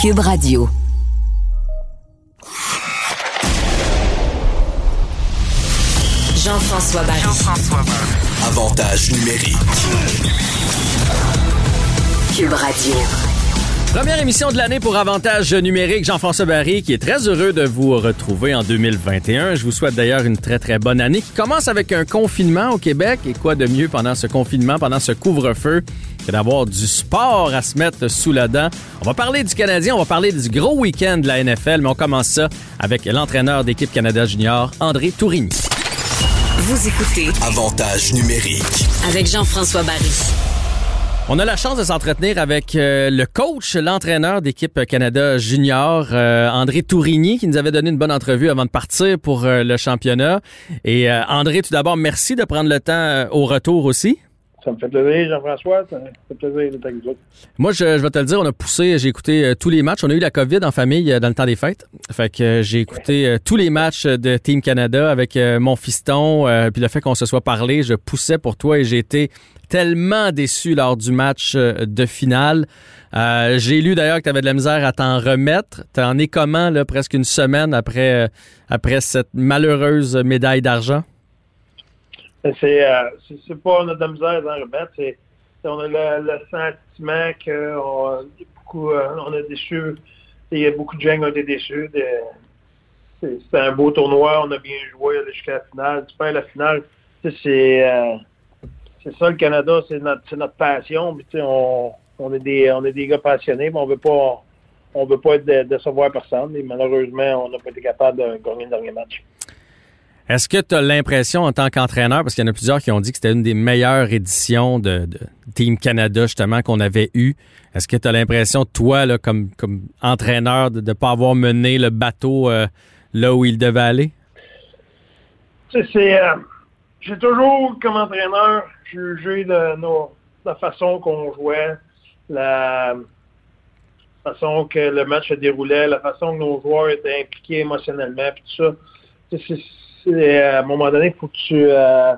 Cube Radio. Jean-François Barry. Avantage numérique. Cube Radio. Première émission de l'année pour Avantage numérique. Jean-François Barry qui est très heureux de vous retrouver en 2021. Je vous souhaite d'ailleurs une très très bonne année qui commence avec un confinement au Québec. Et quoi de mieux pendant ce confinement, pendant ce couvre-feu que d'avoir du sport à se mettre sous la dent? On va parler du Canadien, on va parler du gros week-end de la NFL, mais on commence ça avec l'entraîneur d'équipe Canada Junior, André Tourigny. Vous écoutez Avantage numérique. avec Jean-François Barry. On a la chance de s'entretenir avec euh, le coach, l'entraîneur d'équipe Canada Junior, euh, André Tourigny, qui nous avait donné une bonne entrevue avant de partir pour euh, le championnat. Et André, tout d'abord, merci de prendre le temps au retour aussi. Ça me fait plaisir, Jean-François. Ça me fait plaisir d'être avec vous. Moi, je, je vais te le dire, on a poussé, j'ai écouté tous les matchs. On a eu la COVID en famille dans le temps des fêtes. Fait que j'ai écouté tous les matchs de Team Canada avec mon fiston. puis le fait qu'on se soit parlé, je poussais pour toi et j'ai été tellement déçu lors du match euh, de finale. Euh, j'ai lu d'ailleurs que tu avais de la misère à t'en remettre. T'en es comment, là, presque une semaine après, euh, après cette malheureuse médaille d'argent? C'est, euh, pas on a de la misère d'en remettre. C'est, c'est- on a le, sentiment qu'on beaucoup, on a déçu. A beaucoup de gens qui ont été déçus. De, c'était un beau tournoi. On a bien joué jusqu'à la finale. Tu perds la finale. C'est, c'est ça le Canada. C'est notre, passion. Puis, on, on est des, on est des gars passionnés, mais on veut pas, on veut pas être de, décevoir personne. Et malheureusement, on n'a pas été capable de gagner le dernier match. Est-ce que tu as l'impression en tant qu'entraîneur, parce qu'il y en a plusieurs qui ont dit que c'était une des meilleures éditions de, de Team Canada justement qu'on avait eu, est-ce que tu as l'impression, toi, là, comme, comme entraîneur, de ne pas avoir mené le bateau euh, là où il devait aller? Tu sais, c'est. euh, j'ai toujours, comme entraîneur, jugé de nos, la façon qu'on jouait, la façon que le match se déroulait, la façon que nos joueurs étaient impliqués émotionnellement, puis tout ça. Euh, à un moment donné, il faut que tu. euh,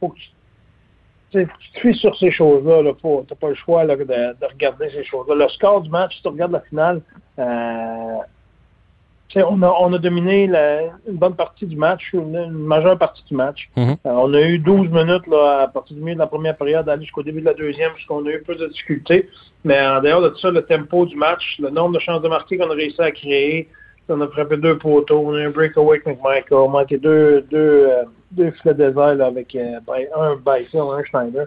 faut tu sur ces choses-là. Là, Tu n'as pas le choix là, de, de regarder ces choses-là. Le score du match, si tu regardes la finale, euh, on, a, on a dominé la- une bonne partie du match, une, une majeure partie du match. Mhm. Euh, on a eu 12 minutes là, à partir du milieu de la première période, aller jusqu'au début de la deuxième, puisqu'on a eu peu de difficultés. Mais en dehors de tout ça, le tempo du match, le nombre de chances de marquer qu'on a réussi à créer, on a frappé deux poteaux, on a eu un breakaway avec McMichael, on a manqué deux, deux, euh, deux filets désert là, avec euh, by- un Byfield, un Schneider.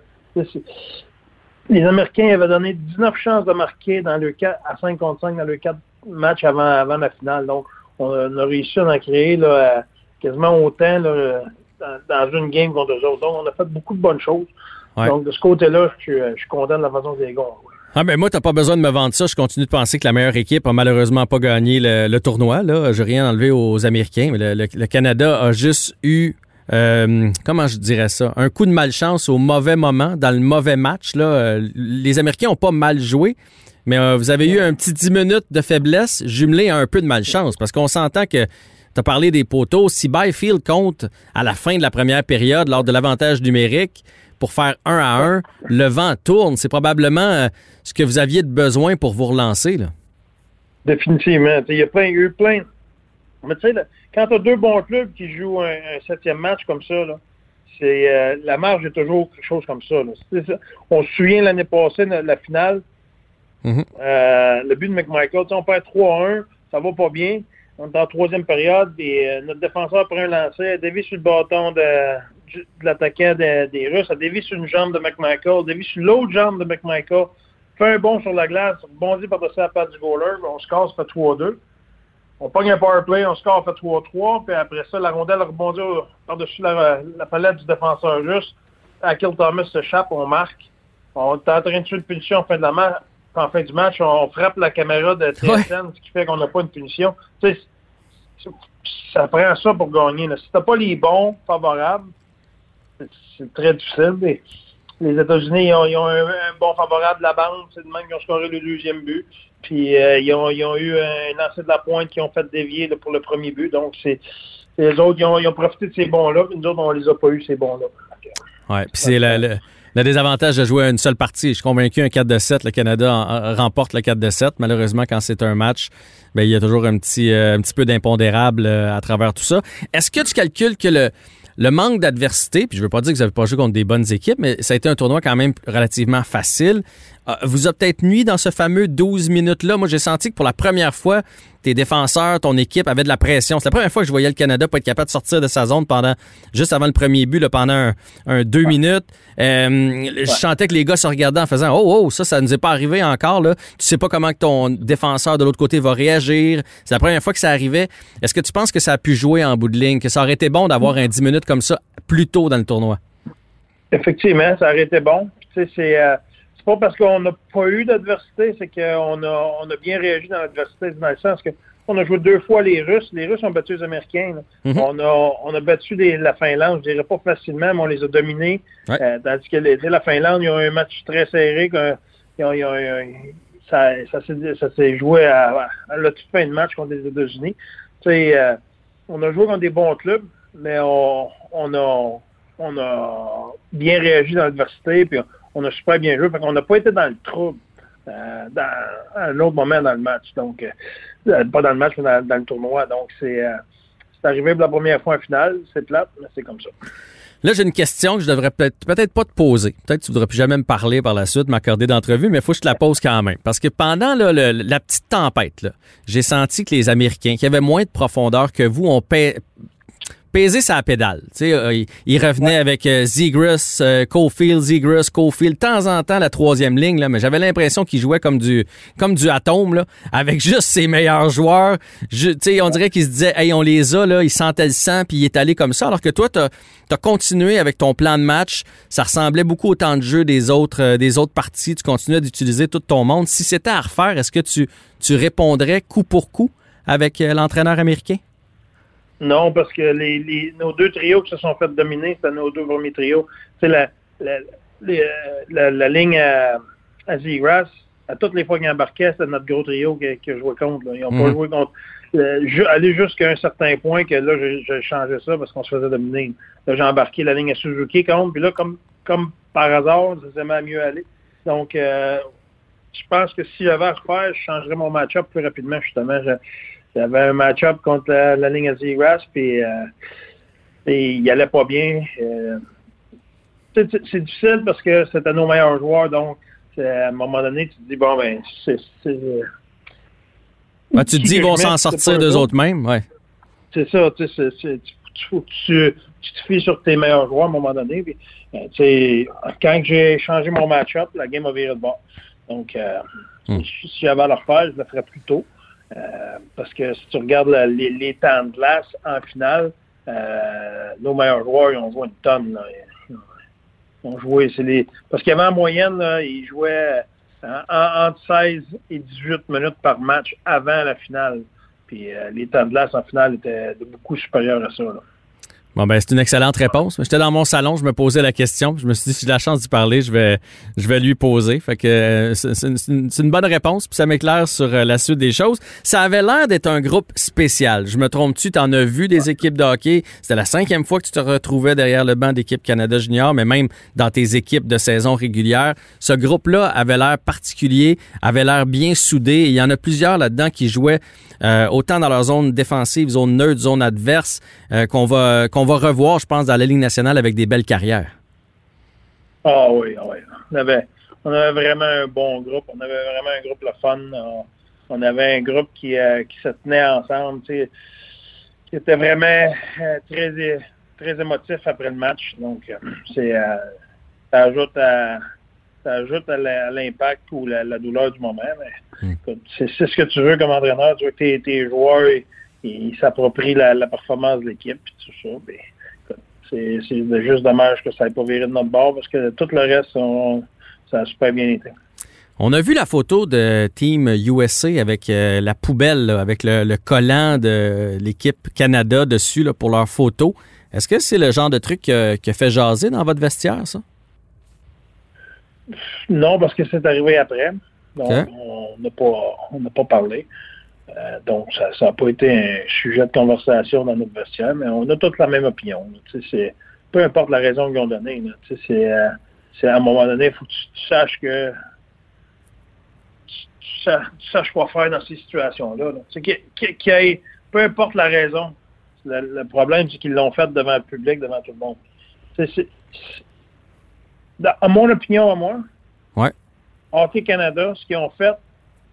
Les Américains avaient donné 19 chances de marquer dans le 4, à 5 contre 5 dans le 4 matchs avant, avant la finale. Donc, on a, on a réussi à en créer là, quasiment autant là, dans, dans une game contre eux autres. Donc, on a fait beaucoup de bonnes choses. Ouais. Donc, de ce côté-là, je, suis- je suis content de la façon gars ont joué. Ah ben moi, t'as pas besoin de me vendre ça. Je continue de penser que la meilleure équipe a malheureusement pas gagné le, le tournoi. Là, j'ai rien enlevé aux Américains, mais le, le- le Canada a juste eu, euh, comment je dirais ça, un coup de malchance au mauvais moment, dans le mauvais match. Là, Euh, les Américains ont pas mal joué, mais euh, vous avez eu un petit 10 minutes de faiblesse jumelé à un peu de malchance, parce qu'on s'entend que tu as parlé des poteaux. Si Byfield compte à la fin de la première période lors de l'avantage numérique pour faire un à un, le vent tourne. C'est probablement euh, ce que vous aviez de besoin pour vous relancer. Là. Définitivement. Il y a plein, eu plein. Mais tu sais, quand tu as deux bons clubs qui jouent un, septième match comme ça, là, c'est euh, la marge est toujours quelque chose comme ça. ça. On se souvient l'année passée la finale. Mhm. Euh, le but de McMichael, on perd 3-1, ça va pas bien. On est troisième période et euh, notre défenseur prend un lancer, a dévie sur le bâton de, l'attaquant de- des Russes, a dévie sur une jambe de McMichael, dévie sur l'autre jambe de McMichael, fait un bond sur la glace, rebondit par-dessus la patte du goaler, on se casse, fait 3-2. On pogne un power play, on score, fait 3-3, puis après ça, la rondelle rebondit par-dessus la, palette du défenseur russe. Akil Thomas s'échappe, on marque. On est en train de tuer une punition en fin de la. En fin du match, on frappe la caméra de TSN, ce qui fait qu'on n'a pas une punition. Tu sais, c'est- ça prend ça pour gagner. Là. Si t'as pas les bons favorables, c'est- c'est très difficile. Mais les États-Unis, ils ont, ils ont un, un bon favorable de la bande. C'est de même qu'ils ont scoré le deuxième but. Puis euh, ils, ont, ils ont eu un lancer de la pointe qui ont fait dévier là, pour le premier but. Donc, c'est les autres, ils ont, ils ont profité de ces bons-là. puis Nous autres, on les a pas eu, ces bons-là. Ouais, puis c'est le, le- Le désavantage de jouer à une seule partie. Je suis convaincu, un 4 de 7, le Canada en- remporte le 4 de 7. Malheureusement, quand c'est un match, ben, il y a toujours un petit, euh, un petit peu d'impondérable euh, à travers tout ça. Est-ce que tu calcules que le, le manque d'adversité, puis je veux pas dire que vous avez pas joué contre des bonnes équipes, mais ça a été un tournoi quand même relativement facile, vous a peut-être nuit dans ce fameux 12 minutes-là. Moi, j'ai senti que pour la première fois, tes défenseurs, ton équipe avaient de la pression. C'est la première fois que je voyais le Canada pas être capable de sortir de sa zone pendant juste avant le premier but, là, pendant un, un deux minutes. Euh, Je sentais que les gars se regardaient en faisant Oh, oh, ça, ça nous est pas arrivé encore. Là. Tu sais pas comment que ton défenseur de l'autre côté va réagir. C'est la première fois que ça arrivait. Est-ce que tu penses que ça a pu jouer en bout de ligne, que ça aurait été bon d'avoir un 10 minutes comme ça plus tôt dans le tournoi? Effectivement, ça aurait été bon. Tu sais, c'est euh, c'est pas parce qu'on n'a pas eu d'adversité, c'est qu'on a, on a bien réagi dans l'adversité, dans le sens que on a joué deux fois les Russes. Les Russes ont battu les Américains. Mhm. on, a, on a battu les- la Finlande, je dirais pas facilement, mais on les a dominés. Ouais. Euh, tandis que les- la Finlande, ils ont eu un match très serré. que- ils ont- ils ont- ils ont- ça ça s'est joué à, à la toute fin de match contre les États-Unis. Euh, on a joué contre des bons clubs, mais on, on a on a bien réagi dans l'adversité, puis on a super bien joué. Fait qu'on n'a pas été dans le trouble euh, dans, à un autre moment dans le match. Donc, euh, pas dans le match, mais dans, le tournoi. Donc, c'est euh, arrivé pour la première fois en finale. C'est plate, mais c'est comme ça. Là, j'ai une question que je devrais peut-être peut-être pas te poser. Peut-être que tu voudrais plus jamais me parler par la suite, m'accorder d'entrevue, mais il faut que je te la pose quand même. Parce que pendant la petite tempête, j'ai senti que les Américains, qui avaient moins de profondeur que vous, ont pesé sa pédale. Euh, ils, ils revenaient avec euh, Zegras, euh, Cofield, Zegras, Cofield, de temps en temps la troisième ligne, là, mais j'avais l'impression qu'ils jouaient comme du comme du atome, là, avec juste ses meilleurs joueurs. Je- on dirait qu'ils se disaient, hey, on les a, là, ils sentaient le sang, puis il est allé comme ça. Alors que toi, tu as, continué avec ton plan de match. Ça ressemblait beaucoup au temps de jeu des autres, euh, des autres parties. Tu continuais d'utiliser tout ton monde. Si c'était à refaire, est-ce que tu, tu répondrais coup pour coup avec euh, l'entraîneur américain? Non, parce que les, les- nos deux trios qui se sont fait dominer, c'était nos deux premiers trios. C'est la, la, les, euh, la, la ligne à, à Zegras, à toutes les fois qu'ils embarquaient, c'était notre gros trio que, que jouait contre. là. Ils n'ont pas Mhm. joué contre. euh, aller jusqu'à un certain point que là, j'ai j'ai changé ça parce qu'on se faisait dominer. Là, j'ai embarqué la ligne à Suzuki contre, puis là, comme, comme par hasard, ça s'est mieux aller. Donc, euh, je pense que si j'avais à refaire, je changerais mon match-up plus rapidement, justement. Je- J'avais un match-up contre la, la ligne à Zegras, puis euh, et il allait pas bien. Euh, c'est difficile parce que c'était nos meilleurs joueurs, donc à un moment donné, tu te dis, bon, ben, c'est Ben, tu te dis, ils vont s'en sortir d'eux eux autres mêmes? Ouais. c'est ça, tu sais, tu, tu, tu, te fies sur tes meilleurs joueurs à un moment donné. Puis, euh, sais, quand j'ai changé mon match-up, la game a viré de bord. Donc, euh, Hmm. si, si j'avais à le refaire, je le ferais plus tôt. Euh, parce que si tu regardes les, temps de glace en finale, euh, nos meilleurs joueurs, ils ont joué une tonne. Ils ont joué. Parce qu'avant en moyenne, ils jouaient en- entre 16 et 18 minutes par match avant la finale. Puis euh, les temps de glace en finale étaient beaucoup supérieurs à ça. Bon, ben, c'est une excellente réponse. J'étais dans mon salon, je me posais la question. Je me suis dit, si j'ai la chance d'y parler, je vais, je vais lui poser. Fait que euh, c'est une, une bonne réponse, puis ça m'éclaire sur euh, la suite des choses. Ça avait l'air d'être un groupe spécial. Je me trompe-tu? T'en as vu des équipes de hockey? C'était la cinquième fois que tu te retrouvais derrière le banc d'équipe Canada Junior, mais même dans tes équipes de saison régulière. Ce groupe-là avait l'air particulier, avait l'air bien soudé. Il y en a plusieurs là-dedans qui jouaient euh, autant dans leur zone défensive, zone neutre, zone adverse, euh, qu'on va, qu'on va revoir, je pense, dans la Ligue nationale avec des belles carrières. Ah oui, ah oui. On avait, on avait vraiment un bon groupe. On avait vraiment un groupe le fun. On, avait un groupe qui, euh, qui se tenait ensemble, qui était vraiment très, très émotif après le match. Donc, c'est ça ajoute à ça ajoute à l'impact ou la, la douleur du moment. Mais Mm. écoute, c'est ce que tu veux comme entraîneur. Tu veux que tes, tes joueurs ils- s'approprient la, la performance de l'équipe tout ça. Ben, c'est juste dommage que ça n'ait pas viré de notre bord parce que tout le reste, on- ça a super bien été. On a vu la photo de Team USA avec euh, la poubelle, là, avec le, le collant de l'équipe Canada dessus là, pour leur photo. Est-ce que c'est le genre de truc qui a fait jaser dans votre vestiaire, ça? Non, parce que c'est arrivé après. Donc, on n'a pas, on pas parlé. Euh, donc, ça n'a pas été un sujet de conversation dans notre vestiaire, mais on a tous la même opinion. c'est- peu importe la raison qu'ils ont donnée, c'est, euh, c'est à un moment donné, il faut que tu, tu saches que tu, tu sa- tu saches quoi faire dans ces situations-là. là. Y ait- peu importe la raison, le, le problème, c'est qu'ils l'ont fait devant le public, devant tout le monde. À mon opinion, à moi, Ouais. Hockey Canada, ce qu'ils ont fait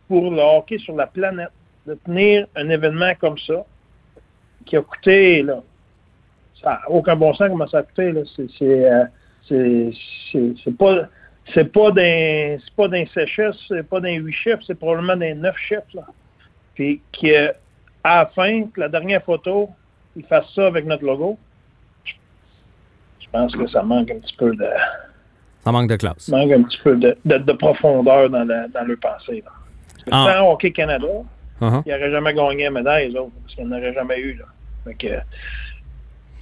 pour le hockey sur la planète, de tenir un événement comme ça, qui a coûté, là, ça n'a aucun bon sens comment ça a coûté, là. C'est, pas, c'est pas d'un, c'est pas d'un c'est pas d'un huit chefs, c'est probablement d'un neuf chefs, là. Puis, qui, euh, à la fin, que la dernière photo, ils fassent ça avec notre logo. Je pense que ça manque un petit peu de, Ça manque de classe. manque un petit peu de, de, de profondeur dans, la, dans leur pensée, là. Ah. sans Hockey Canada, Uh-huh. ils n'auraient jamais gagné la médaille, les autres, parce qu'ils n'auraient jamais eu, là.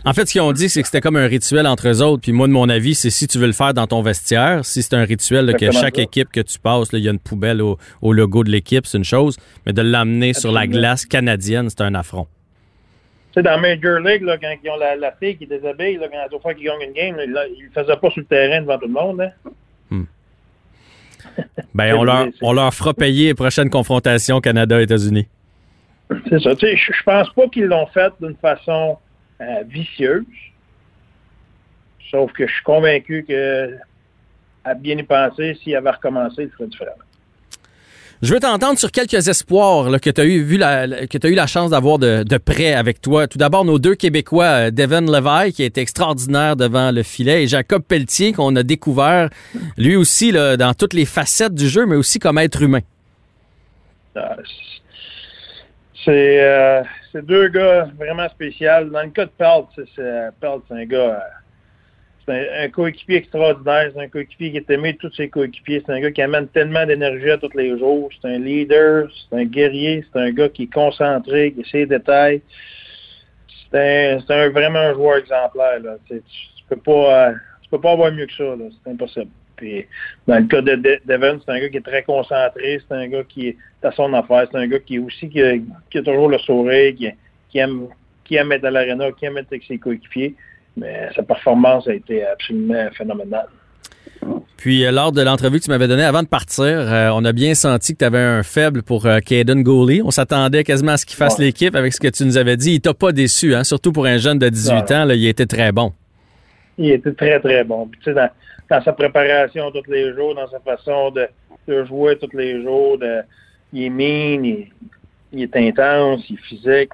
En fait, ce qu'ils ont dit, c'est que c'était comme un rituel entre eux autres. Puis moi, de mon avis, c'est si tu veux le faire dans ton vestiaire, si c'est un rituel là, que chaque ça. équipe que tu passes, il y a une poubelle au, au logo de l'équipe, c'est une chose. Mais de l'amener sur la glace canadienne, c'est un affront. Tu sais, dans Major League, là, quand ils ont la, la fille qui déshabille, là, quand la fois qu'ils gagnent une game, là, ils ne le faisaient pas sur le terrain devant tout le monde. Hein. Ben, on leur, on leur fera payer les prochaines confrontations Canada-États-Unis. C'est ça. Tu sais, je, je pense pas qu'ils l'ont fait d'une façon euh, vicieuse. Sauf que je suis convaincu que, à bien y penser, s'il avait recommencé, il ferait différemment. Je veux t'entendre sur quelques espoirs là, que tu as eu, vu la, que eu la chance d'avoir de, de près avec toi. Tout d'abord, nos deux Québécois, euh, Devin Levaille, qui a été extraordinaire devant le filet, et Jacob Pelletier, qu'on a découvert, lui aussi, là, dans toutes les facettes du jeu, mais aussi comme être humain. C'est euh, deux gars vraiment spéciaux. Dans le cas de Pelt, c'est un gars, euh, c'est un, coéquipier extraordinaire. C'est un coéquipier qui est aimé de tous ses coéquipiers. C'est un gars qui amène tellement d'énergie à tous les jours. C'est un leader, c'est un guerrier, c'est un gars qui est concentré, qui sait les détails. C'est un, c'est un- vraiment un joueur exemplaire. Tu, tu- peux pas, euh, tu peux pas avoir mieux que ça. C'est impossible. Dans le cas de De- Devon, c'est un gars qui est très concentré, c'est un gars qui est à son affaire, c'est un gars qui est aussi qui a, toujours le sourire, qui, qui aime qui aime être à l'aréna, qui aime être avec ses coéquipiers. Mais sa performance a été absolument phénoménale. Puis, euh, lors de l'entrevue que tu m'avais donnée avant de partir, euh, on a bien senti que tu avais un faible pour euh, Caden Gooley. On s'attendait quasiment à ce qu'il fasse Ouais. l'équipe avec ce que tu nous avais dit. Il t'a pas déçu, hein? surtout pour un jeune de 18 Non. ans. Là, il était très bon. Il était très, très bon. Puis, tu sais, dans, dans sa préparation tous les jours, dans sa façon de, de jouer tous les jours, de, il est mean, il, il est intense, il est physique.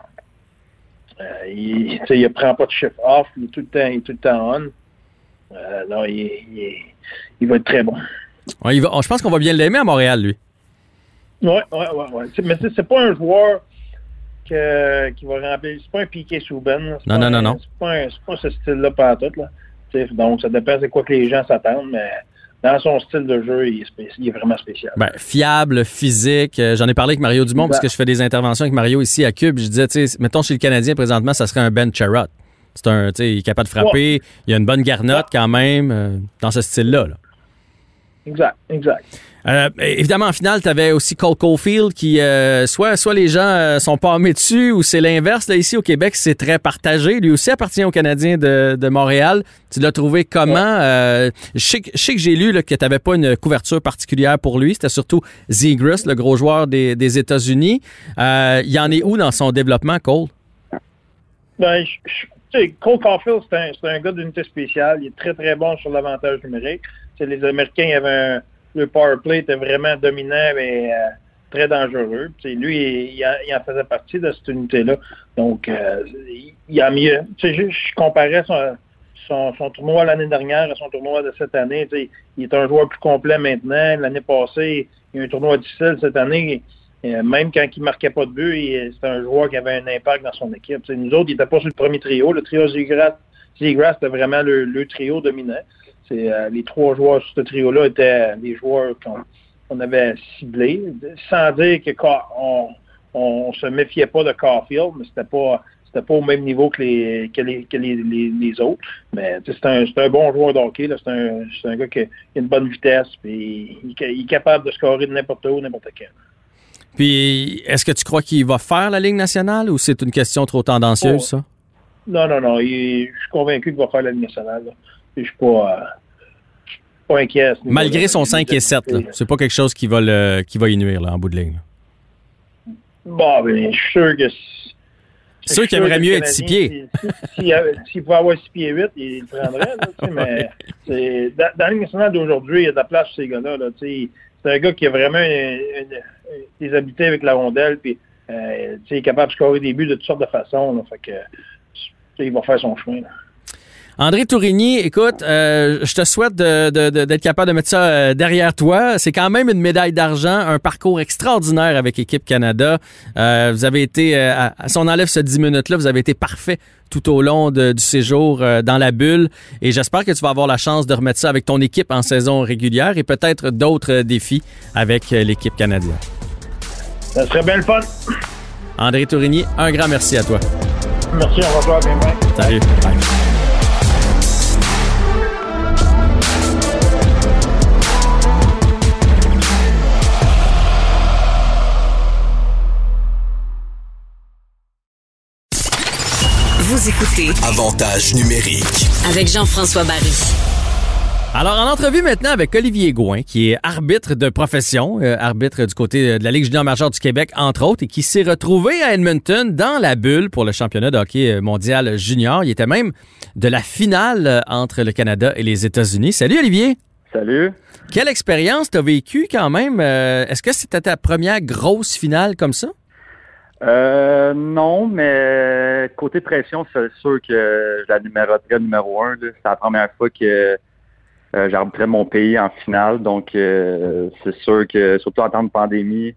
Euh, il, il prend pas de shift off, il est tout le temps, il est tout le temps on. Euh, non, il, il, va être très bon. Ouais, il va- je pense qu'on va bien l'aimer à Montréal, lui. Oui, oui, oui. Ouais. Mais c'est pas un joueur que, qui va remplir. C'est pas un piqué sous Ben. Non, non, non, non. C'est pas, pas ce style-là pas tout. Là. Donc, ça dépend c'est quoi que les gens s'attendent, mais dans son style de jeu, il est, spéc- il est vraiment spécial. Ben, fiable, physique. Euh, J'en ai parlé avec Mario Dumont parce que je fais des interventions avec Mario ici à Cube. Je disais, tu sais, mettons chez le Canadien présentement, ça serait un Ben Charrot. C'est un, tu sais, il est capable de frapper. Il a une bonne garnotte quand même, euh, dans ce style-là. là. Exact, exact. Euh, évidemment, en finale, tu avais aussi Cole Caulfield qui, euh, soit, soit les gens euh, sont pas armés dessus ou c'est l'inverse. Là, ici au Québec, c'est très partagé. Lui aussi appartient aux Canadiens de, de Montréal. Tu l'as trouvé comment? Euh, je, sais, que- j'ai lu là, que tu n'avais pas une couverture particulière pour lui. C'était surtout Zegras, le gros joueur des, des États-Unis. Il en est où dans son développement, Cole? Ben, je- je- Cole Caulfield, c'est un, c'est un gars d'unité spéciale. Il est très, très bon sur l'avantage numérique. Les Américains le power play était vraiment dominant, mais euh, très dangereux. Lui, il, en, faisait partie de cette unité-là. Donc, euh, il, a mieux. Je, je comparais son, tournoi l'année dernière à son tournoi de cette année. Il est un joueur plus complet maintenant. L'année passée, il y a un tournoi difficile cette année. Euh, même quand il marquait pas de but, c'était un joueur qui avait un impact dans son équipe. Nous autres, il n'était pas sur le premier trio. Le trio Zegras, Zegras c'était vraiment le trio dominant. Euh, les trois joueurs sur ce trio-là étaient des joueurs qu'on on avait ciblés, sans dire que on, on se méfiait pas de Caulfield, mais c'était pas c'était pas au même niveau que les que les, que les, les, les autres. Mais c'est un, bon joueur de hockey. là. C'est un, gars qui a une bonne vitesse, puis il, il est capable de scorer de n'importe où, n'importe quand. Puis, est-ce que tu crois qu'il va faire la Ligue nationale ou c'est une question trop tendancieuse, ça? Non, non, non. il- je suis convaincu qu'il va faire la Ligue nationale. là. Je suis pas. euh, pas inquiet. à ce niveau-là. Malgré son 5 et 7, là. c'est pas quelque chose qui va, le, qui va y nuire là, en bout de ligne. Bon, ben, je suis sûr que. C'est sûr qu'il aimerait mieux être six pieds. S'il pouvait avoir 6 pieds 8, il le prendrait. Là, mais dans, dans nationale d'aujourd'hui, il y a de la place pour ces gars-là. Là, c'est un gars qui a vraiment une- une- des habiletés avec la rondelle, puis euh, il est capable de scorer des buts de toutes sortes de façons. Là, fait que, tu sais, il va faire son chemin. Là. André Tourigny, écoute, euh, je te souhaite de- de- de- d'être capable de mettre ça euh, derrière toi. C'est quand même une médaille d'argent, un parcours extraordinaire avec Équipe Canada. Euh, vous avez été, euh, à- à- si on enlève ce 10 minutes-là, vous avez été parfait tout au long de- du séjour euh, dans la bulle. Et j'espère que tu vas avoir la chance de remettre ça avec ton équipe en saison régulière et peut-être d'autres défis avec l'équipe canadienne. Ça serait bien le fun. André Tourigny, un grand merci à toi. Merci, on va voir bien, bien. Salut. Bye. Vous écoutez Avantage numérique. avec Jean-François Barry. Alors, en entrevue maintenant avec Olivier Gouin, qui est arbitre de profession, euh, arbitre du côté de la Ligue junior majeure du Québec, entre autres, et qui s'est retrouvé à Edmonton dans la bulle pour le championnat de hockey mondial junior. Il était même de la finale euh, entre le Canada et les États-Unis. Salut Olivier! Salut. Quelle expérience t'as vécu quand même? Euh, Est-ce que c'était ta première grosse finale comme ça? Euh, non, mais côté pression, c'est sûr que je la numéroterais numéro un. C'est la première fois que euh, j'arbitrais mon pays en finale. Donc, euh, c'est sûr que, surtout en temps de pandémie,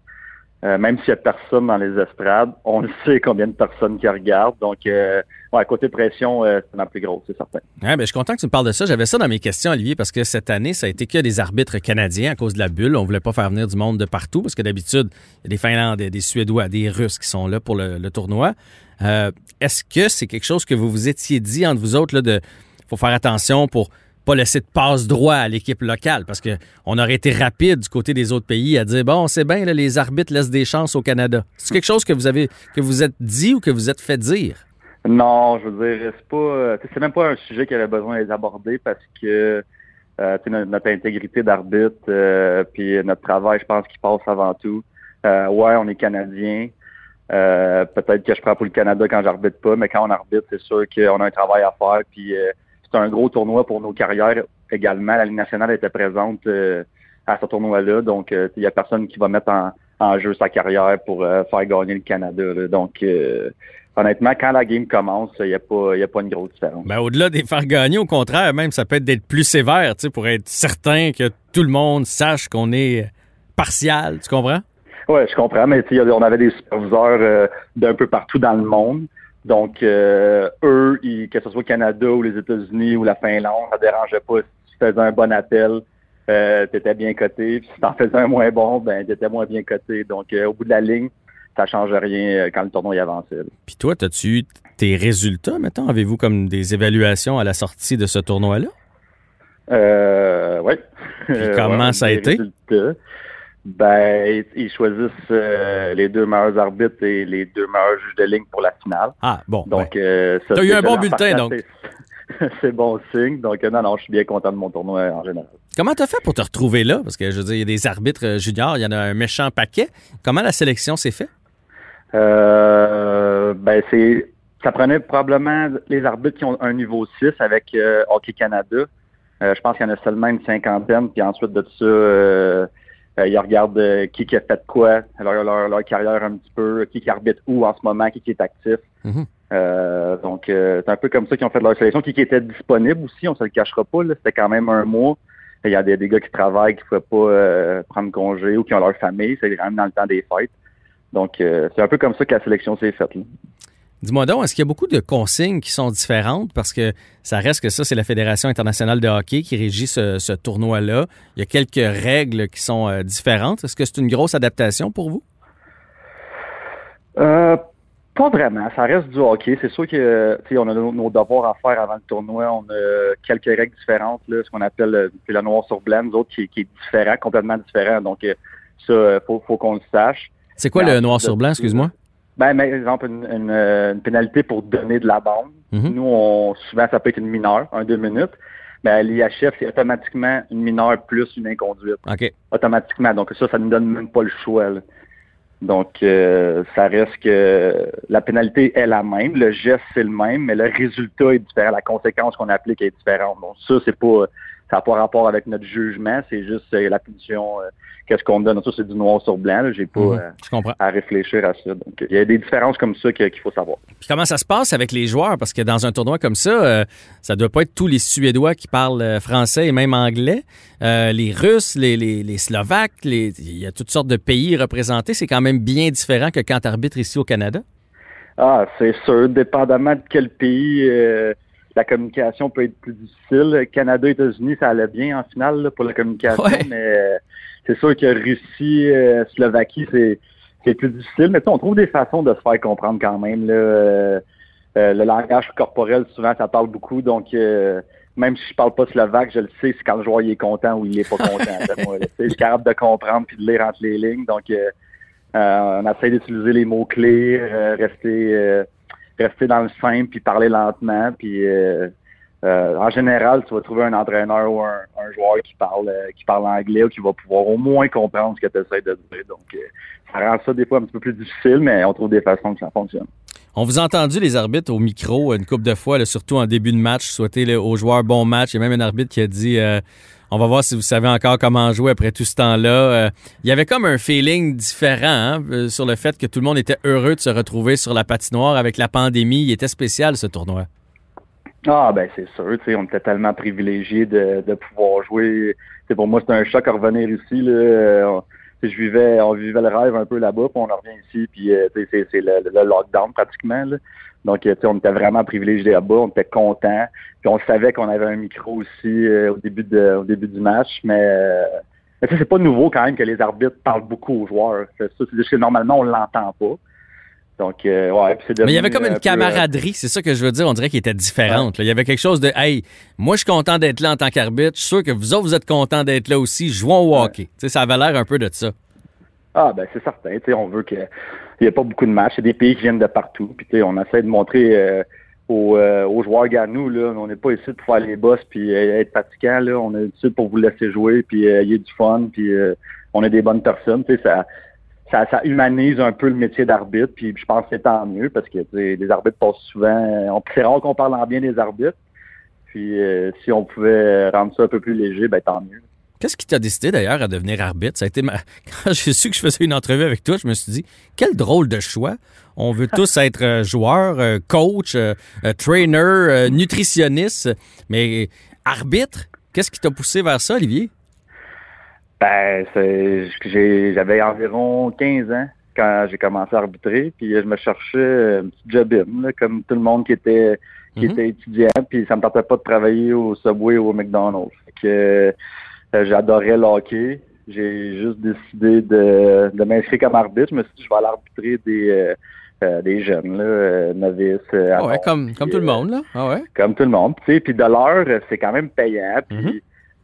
euh, même s'il n'y a personne dans les estrades, on sait combien de personnes qui regardent. Donc, euh, ouais, côté pression, euh, c'est la plus grosse, c'est certain. Ouais, ben, je suis content que tu me parles de ça. J'avais ça dans mes questions, Olivier, parce que cette année, ça a été que des arbitres canadiens à cause de la bulle. On voulait pas faire venir du monde de partout, parce que d'habitude, il y a des Finlandais, des Suédois, des Russes qui sont là pour le, tournoi. Euh, Est-ce que c'est quelque chose que vous vous étiez dit entre vous autres, là, de faut faire attention pour pas laisser de passe droit à l'équipe locale, parce que on aurait été rapide du côté des autres pays à dire bon, c'est bien, les arbitres laissent des chances au Canada. C'est quelque chose que vous avez que vous êtes dit ou que vous êtes fait dire? Non, je veux dire, c'est pas, euh, c'est même pas un sujet qui avait besoin abordé parce que euh, notre, notre intégrité d'arbitre, euh, puis notre travail, je pense qu'il passe avant tout. Euh, ouais, on est Canadien. Euh, peut-être que je prends pour le Canada quand j'arbitre pas, mais quand on arbitre, c'est sûr qu'on a un travail à faire. Puis euh, c'est un gros tournoi pour nos carrières également. La Ligue nationale était présente à ce tournoi-là, donc il y a personne qui va mettre en, jeu sa carrière pour faire gagner le Canada. là. Donc honnêtement, quand la game commence, il n'y a, pas- y a pas une grosse différence. Ben, au-delà des faire gagner, au contraire, même, ça peut être d'être plus sévère, tu sais, pour être certain que tout le monde sache qu'on est partial, tu comprends? Ouais, je comprends, mais tu sais, on avait des superviseurs euh, d'un peu partout dans le monde. Donc, euh, eux, ils- que ce soit au Canada ou les États-Unis ou la Finlande, ça dérangeait pas si tu faisais un bon appel, euh, tu étais bien coté. Puis si tu en faisais un moins bon, ben tu étais moins bien coté. Donc, euh, au bout de la ligne, ça change rien euh, quand le tournoi y avançait. là. Puis toi, as-tu eu tes résultats, mettons? Avez-vous comme des évaluations à la sortie de ce tournoi-là? Euh, ouais. Puis comment Ouais, ça a été? résultats. Ben, ils- choisissent euh, les deux meilleurs arbitres et les deux meilleurs juges de ligne pour la finale. Ah, bon. ben. Donc, euh, ça, T'as eu un bon bulletin, donc. c'est- bon signe. Donc, euh, non, non, je suis bien content de mon tournoi en général. Comment t'as fait pour te retrouver là? Parce que, je veux dire, il y a des arbitres euh, juniors, il y en a un méchant paquet. Comment la sélection s'est faite? Euh, ben, c'est, ça prenait probablement les arbitres qui ont un niveau 6 avec euh, Hockey Canada. Euh, je pense qu'il y en a seulement une cinquantaine. Puis ensuite de ça, euh, euh, ils regardent qui, qui a fait quoi, leur, leur, leur carrière un petit peu, qui, qui arbitre où en ce moment, qui, qui est actif. Mhm. Euh, donc, euh, c'est un peu comme ça qu'ils ont fait leur sélection, qui, qui était disponible aussi, on se le cachera pas. C'était quand même un mois. Il y a des, des gars qui travaillent, qui ne pouvaient pas prendre congé ou qui ont leur famille. C'est quand même dans le temps des fêtes. Donc, euh, c'est un peu comme ça que la sélection s'est faite. là. Dis-moi donc, est-ce qu'il y a beaucoup de consignes qui sont différentes? Parce que ça reste que ça, c'est la Fédération internationale de hockey qui régit ce, ce tournoi-là. Il y a quelques règles qui sont euh, différentes. Est-ce que c'est une grosse adaptation pour vous? Euh, pas vraiment. Ça reste du hockey. C'est sûr que tu sais, on a nos, nos devoirs à faire avant le tournoi. On a quelques règles différentes, là, ce qu'on appelle euh, le noir sur blanc, nous autres, qui, qui est différent, complètement différent. Donc, euh, ça, euh, faut, faut qu'on le sache. C'est quoi le noir sur blanc, excuse-moi? Ben, par exemple, une, une, euh, une pénalité pour donner de la bande. Mhm. Nous, on, souvent, ça peut être une mineure, un deux minutes. ben, l'IHF, c'est automatiquement une mineure plus une inconduite. OK. Automatiquement. Donc ça, ça ne nous donne même pas le choix. là. Donc, euh, ça reste que la pénalité est la même, le geste c'est le même, mais le résultat est différent, la conséquence qu'on applique est différente. Donc ça, c'est pas, ça n'a pas rapport avec notre jugement, c'est juste euh, la punition, euh, qu'est-ce qu'on donne. Ça, c'est du noir sur blanc. J'ai pas Mhm. euh, Je comprends. à réfléchir à ça. Donc, il y a des différences comme ça qu'il faut savoir. Puis comment ça se passe avec les joueurs? Parce que dans un tournoi comme ça, ça doit pas être tous les Suédois qui parlent français et même anglais. Les Russes, les, les, les Slovaques, les- il y a toutes sortes de pays représentés. C'est quand même bien différent que quand tu arbitres ici au Canada. Ah, c'est sûr. Dépendamment de quel pays, euh, la communication peut être plus difficile. Canada, États-Unis, ça allait bien en finale là, pour la communication, Ouais. mais euh, c'est sûr que Russie, euh, Slovaquie, c'est c'est plus difficile. Mais tu sais, on trouve des façons de se faire comprendre quand même. Là. Euh, le langage corporel, souvent, ça parle beaucoup. Donc, même si je parle pas slovaque, je le sais, c'est quand le joueur il est content ou il est pas content. moi, là. Je suis capable de comprendre puis de lire entre les lignes. Donc, on essaie d'utiliser les mots-clés, euh, rester, rester dans le simple, puis parler lentement. Puis euh, euh, en général, tu vas trouver un entraîneur ou un, joueur qui parle euh, qui parle anglais ou qui va pouvoir au moins comprendre ce que tu essaies de dire. Donc, ça rend ça des fois un petit peu plus difficile, mais on trouve des façons que ça fonctionne. On vous a entendu, les arbitres, au micro une couple de fois, surtout en début de match, souhaiter aux joueurs bon match. Il y a même un arbitre qui a dit On va voir si vous savez encore comment jouer après tout ce temps-là. Euh, il y avait comme un feeling différent hein, euh, sur le fait que tout le monde était heureux de se retrouver sur la patinoire avec la pandémie. Il était spécial, ce tournoi. Ah ben c'est sûr, tu sais, on était tellement privilégiés de, de pouvoir jouer. C'est pour moi c'était un choc à revenir ici. Là. Je vivais, on vivait le rêve un peu là-bas, puis on en revient ici, puis euh, c'est, c'est le, le lockdown pratiquement. Là. Donc, euh, on était vraiment privilégiés là-bas, on était contents. Puis on savait qu'on avait un micro aussi euh, au début de, au début du match, mais, euh, mais c'est pas nouveau quand même que les arbitres parlent beaucoup aux joueurs. C'est c'est que normalement on l'entend pas. Donc, euh, ouais, c'est Mais il y devenu avait comme un une peu, euh, camaraderie, c'est ça que je veux dire. On dirait qu'il était différente. là. Il y avait quelque chose de Hey, moi je suis content d'être là en tant qu'arbitre. Je suis sûr que vous autres, vous êtes contents d'être là aussi. Jouons au hockey. Tu sais, Ça avait l'air un peu de ça. Ah ben c'est certain, tu sais, on veut que il n'y ait pas beaucoup de matchs. C'est des pays qui viennent de partout. Puis tu sais, on essaie de montrer euh, aux, euh, aux joueurs gagnants, là, on n'est pas ici pour faire les boss puis euh, être fatigant, là. On est ici pour vous laisser jouer, puis euh, il y a du fun, puis euh, on est des bonnes personnes. Tu sais, ça, ça, ça humanise un peu le métier d'arbitre, puis je pense que c'est tant mieux parce que les arbitres passent souvent. On, c'est rare qu'on parle en bien des arbitres. Puis euh, si on pouvait rendre ça un peu plus léger, ben tant mieux. Qu'est-ce qui t'a décidé d'ailleurs à devenir arbitre? Ça a été ma- Quand j'ai su que je faisais une entrevue avec toi, je me suis dit, quel drôle de choix. On veut tous être euh, joueur, euh, coach, trainer, nutritionniste, mais arbitre, qu'est-ce qui t'a poussé vers ça, Olivier? Ben, c'est, j'ai, j'avais environ 15 ans quand j'ai commencé à arbitrer, puis je me cherchais un petit job in, là, comme tout le monde qui était qui Mhm. était étudiant, puis ça me tentait pas de travailler au Subway ou au McDonald's. Fait que euh, j'adorais le hockey. J'ai juste décidé de, de m'inscrire comme arbitre. Je me suis dit je vais aller arbitrer des euh, euh, des jeunes, là, euh, novices. euh, Ah ouais, comme, comme tout le monde, là. Ah ouais? comme tout le monde. Puis de l'heure, c'est quand même payant. Puis Mhm.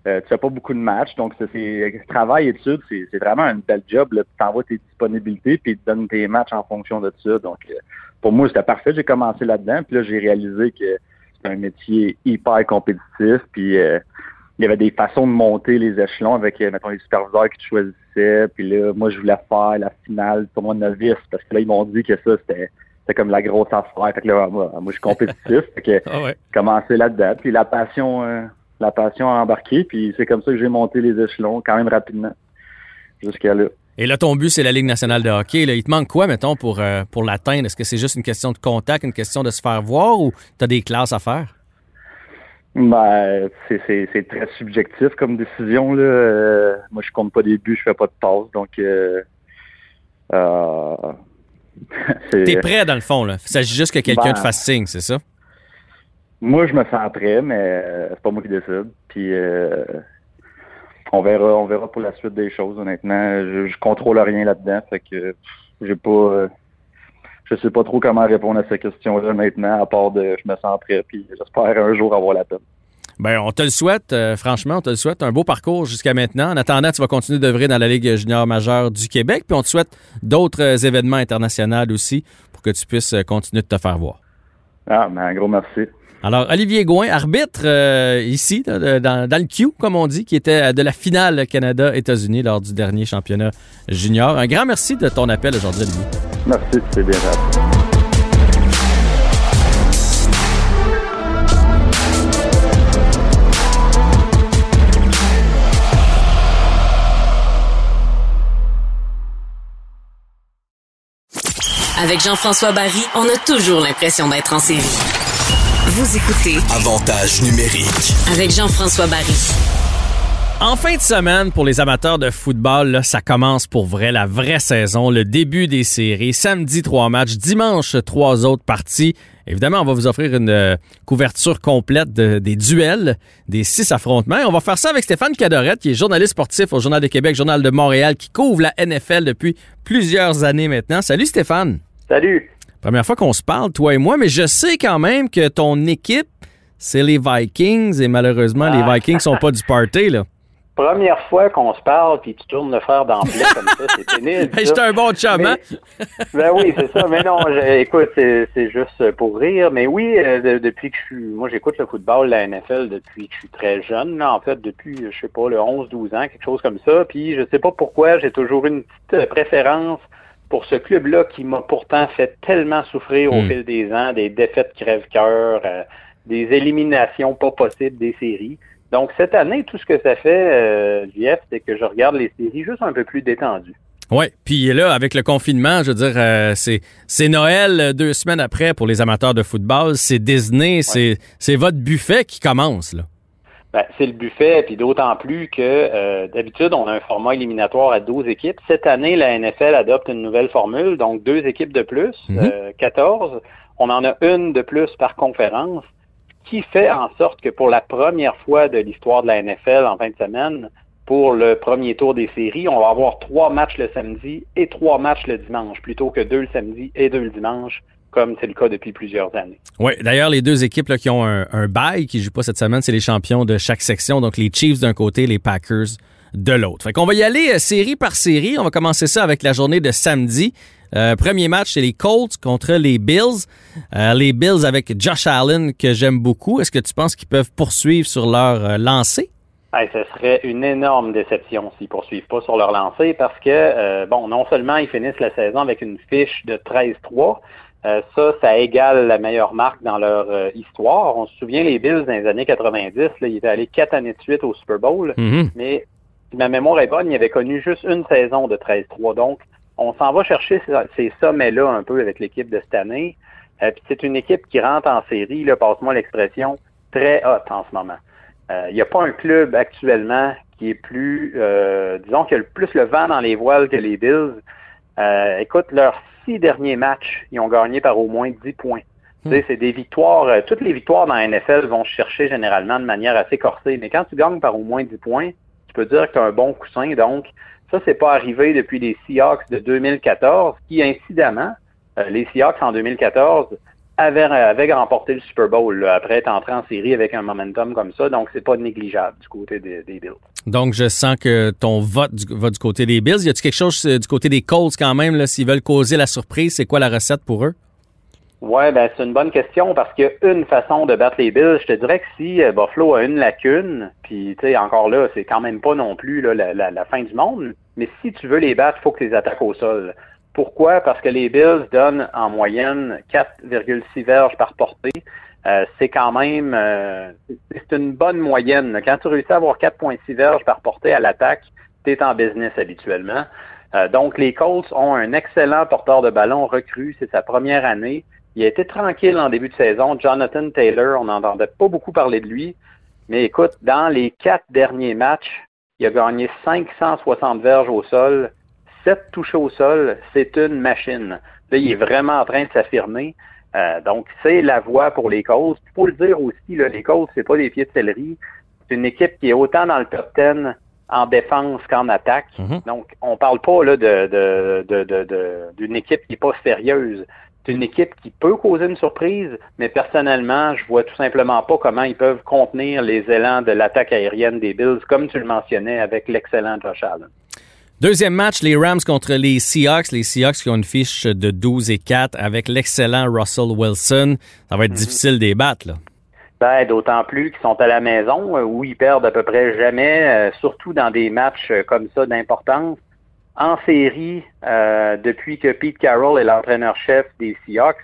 Euh, tu fais pas beaucoup de matchs. Donc, c'est, c'est travail, études, c'est, c'est vraiment un bel job. Là. Tu t'envoies tes disponibilités puis ils te donnent tes matchs en fonction de ça. Donc, euh, pour moi, c'était parfait. J'ai commencé là-dedans. Puis là, j'ai réalisé que c'est un métier hyper compétitif. Puis euh, il y avait des façons de monter les échelons avec, euh, mettons, les superviseurs qui te choisissaient. Puis là, moi, je voulais faire la finale tournoi de novice parce que là, ils m'ont dit que ça, c'était, c'était comme la grosse affaire. Fait que là, moi, moi je suis compétitif. fait que Ah ouais. commencé là-dedans. Puis la passion, euh, la passion a embarqué. Puis c'est comme ça que j'ai monté les échelons quand même rapidement. Jusqu'à là. Et là, ton but, c'est la Ligue nationale de hockey. Là. Il te manque quoi, mettons, pour, euh, pour l'atteindre? Est-ce que c'est juste une question de contact, une question de se faire voir ou tu as des classes à faire? Ben, c'est, très subjectif comme décision. Là. Euh, moi, je compte pas des buts, je fais pas de passes. Donc, euh, euh, T'es prêt, dans le fond, là. Il s'agit juste que quelqu'un Ben- te fasse signe, c'est ça? Moi, je me sens prêt, mais euh, c'est pas moi qui décide. Puis, euh, on verra, on verra pour la suite des choses. Honnêtement, je, je contrôle rien là-dedans. Fait que j'ai pas, euh, je sais pas trop comment répondre à cette question-là maintenant, à part de je me sens prêt. Puis, j'espère un jour avoir la peine. Ben, on te le souhaite, euh, franchement, on te le souhaite. Un beau parcours jusqu'à maintenant. En attendant, tu vas continuer d'œuvrer dans la Ligue junior majeure du Québec. Puis on te souhaite d'autres événements internationaux aussi pour que tu puisses continuer de te faire voir. Ah, mais un gros merci. Alors, Olivier Gouin, arbitre euh, ici, dans, dans, le Q, comme on dit, qui était de la finale Canada-États-Unis lors du dernier championnat junior. Un grand merci de ton appel aujourd'hui, Olivier. Merci, c'est bien Avec Jean-François Barry, on a toujours l'impression d'être en série. Vous écoutez Avantage numérique avec Jean-François Barry. En fin de semaine, pour les amateurs de football, là, ça commence pour vrai, la vraie saison, le début des séries. Samedi, trois matchs. Dimanche, trois autres parties. Évidemment, on va vous offrir une euh, couverture complète des duels, des six affrontements. on va faire ça avec Stéphane Cadorette, qui est journaliste sportif au Journal de Québec, Journal de Montréal, qui couvre la NFL depuis plusieurs années maintenant. Salut Stéphane. Salut. Première fois qu'on se parle, toi et moi, mais je sais quand même que ton équipe, c'est les Vikings et malheureusement, les ah. Vikings sont pas du party, là. Première fois qu'on se parle, puis tu tournes le fer d'emblée comme ça, c'est pénible. J'étais un bon chum, hein? ben oui, c'est ça. Mais non, écoute, c'est juste pour rire. Mais oui, euh, depuis que je suis... Moi, j'écoute le football, la NFL, depuis que je suis très jeune. Là, en fait, depuis, je sais pas, le 11-12 ans, quelque chose comme ça. Puis je sais pas pourquoi, j'ai toujours une petite préférence pour ce club-là qui m'a pourtant fait tellement souffrir au hmm. fil des ans, des défaites crève-cœur, euh, des éliminations pas possibles des séries. Donc cette année, tout ce que ça fait, euh, JF, c'est que je regarde les séries juste un peu plus détendues. Oui, puis là, avec le confinement, je veux dire, euh, c'est, c'est Noël euh, deux semaines après pour les amateurs de football, c'est Disney, c'est, c'est votre buffet qui commence, là. Ben, c'est le buffet, puis d'autant plus que euh, d'habitude, on a un format éliminatoire à 12 équipes. Cette année, la NFL adopte une nouvelle formule, donc deux équipes de plus, 14. Mhm. On en a une de plus par conférence, qui fait en sorte que pour la première fois de l'histoire de la NFL en fin de semaine, pour le premier tour des séries, on va avoir trois matchs le samedi et trois matchs le dimanche, plutôt que deux le samedi et deux le dimanche comme c'est le cas depuis plusieurs années. Oui, d'ailleurs, les deux équipes qui ont un, un bail, qui ne jouent pas cette semaine, c'est les champions de chaque section. Donc, les Chiefs d'un côté, les Packers de l'autre. Fait qu'on va y aller euh, série par série. On va commencer ça avec la journée de samedi. Euh, premier match, c'est les Colts contre les Bills. Euh, les Bills avec Josh Allen, que j'aime beaucoup. Est-ce que tu penses qu'ils peuvent poursuivre sur leur lancée? ce serait une énorme déception s'ils poursuivent pas sur leur lancée parce que, bon, non seulement ils finissent la saison avec une fiche de 13-3, euh, ça, ça égale la meilleure marque dans leur euh, histoire. On se souvient, les Bills dans les années 90, là, ils étaient allés quatre années de suite au Super Bowl, mm-hmm. mais si ma mémoire est bonne, ils avaient connu juste une saison de 13-3. Donc, on s'en va chercher ces sommets-là un peu avec l'équipe de cette année. Euh, c'est une équipe qui rentre en série, là, passe-moi l'expression, très haute en ce moment. Il n'y a pas un club actuellement qui est plus, disons, qui a le plus le vent dans les voiles que les Bills. écoute, leur six derniers matchs, ils ont gagné par au moins 10 points. Hmm. C'est des victoires, euh, toutes les victoires dans la NFL vont chercher généralement de manière assez corsée, mais quand tu gagnes par au moins 10 points, tu peux dire que tu as un bon coussin. Donc, ça, c'est pas arrivé depuis les Seahawks de 2014, qui, incidemment, euh, les Seahawks en 2014 avait, remporté le Super Bowl après être entré en série avec un momentum comme ça. Donc, c'est pas négligeable du côté des, Bills. Donc, je sens que ton vote va du côté des Bills. Y a-t-il quelque chose euh, du côté des Colts quand même, s'ils veulent causer la surprise? C'est quoi la recette pour eux? Oui, ben c'est une bonne question parce qu'il y a une façon de battre les Bills. Je te dirais que si euh, Buffalo a une lacune, puis tu sais, encore là, c'est quand même pas non plus la, la, fin du monde, mais si tu veux les battre, il faut que tu les attaques au sol. Pourquoi? Parce que les Bills donnent en moyenne 4,6 verges par portée. Euh, c'est quand même euh, c'est une bonne moyenne. Quand tu réussis à avoir 4,6 verges par portée à l'attaque, tu es en business habituellement. Euh, donc, les Colts ont un excellent porteur de ballon recru. C'est sa première année. Il a été tranquille en début de saison. Jonathan Taylor, on n'entendait pas beaucoup parler de lui. Mais écoute, dans les quatre derniers matchs, il a gagné 560 verges au sol, sept touchés au sol, c'est une machine. Là, il est vraiment en train de s'affirmer. Euh, donc, c'est la voie pour les causes. Il faut le dire aussi, là, les causes, c'est pas des pieds de céleri. C'est une équipe qui est autant dans le top 10 en défense qu'en attaque. Mhm. Donc, on parle pas là de, d'une équipe qui est pas sérieuse. C'est une équipe qui peut causer une surprise, mais personnellement, je vois tout simplement pas comment ils peuvent contenir les élans de l'attaque aérienne des Bills, comme tu le mentionnais avec l'excellent Josh Allen. Deuxième match, les Rams contre les Seahawks. Les Seahawks qui ont une fiche de 12 et 4 avec l'excellent Russell Wilson. Ça va être mhm. difficile de battre, là. Ben, d'autant plus qu'ils sont à la maison, euh, où ils perdent à peu près jamais, euh, surtout dans des matchs euh, comme ça d'importance. En série, depuis que Pete Carroll est l'entraîneur-chef des Seahawks,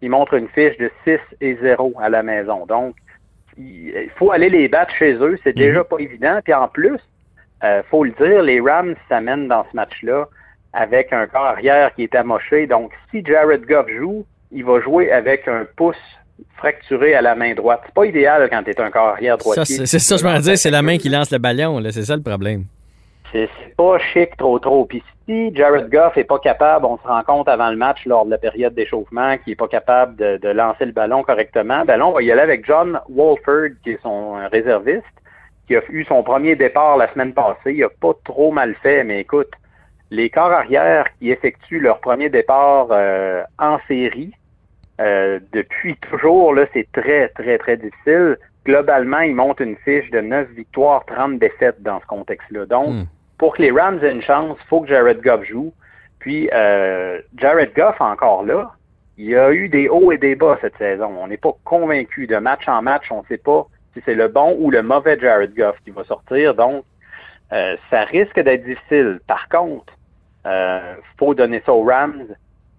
ils montrent une fiche de 6 et 0 à la maison. Donc, il faut aller les battre chez eux. C'est mhm. déjà pas évident. Puis en plus, euh, faut le dire, les Rams s'amènent dans ce match-là avec un corps arrière qui est amoché. Donc, si Jared Goff joue, il va jouer avec un pouce fracturé à la main droite. C'est pas idéal quand tu es un corps arrière droitier. C'est ça, je me dire, c'est la main qui lance le ballon. C'est ça le problème. C'est pas chic trop trop. Puis si Jared Goff est pas capable, on se rend compte avant le match lors de la période d'échauffement qu'il est pas capable de, lancer le ballon correctement, ben là, on va y aller avec John Wolford, qui est son réserviste, qui a eu son premier départ la semaine passée. Il a pas trop mal fait, mais écoute, les corps arrière qui effectuent leur premier départ euh, en série, euh, depuis toujours, là, c'est très, très, très difficile. Globalement, ils montent une fiche de 9 victoires, 30 défaites dans ce contexte-là. Donc, hmm pour que les Rams aient une chance, il faut que Jared Goff joue. Puis euh, Jared Goff, encore là, il y a eu des hauts et des bas cette saison. On n'est pas convaincu de match en match. On ne sait pas si c'est le bon ou le mauvais Jared Goff qui va sortir. Donc, euh, ça risque d'être difficile. Par contre, il euh, faut donner ça aux Rams.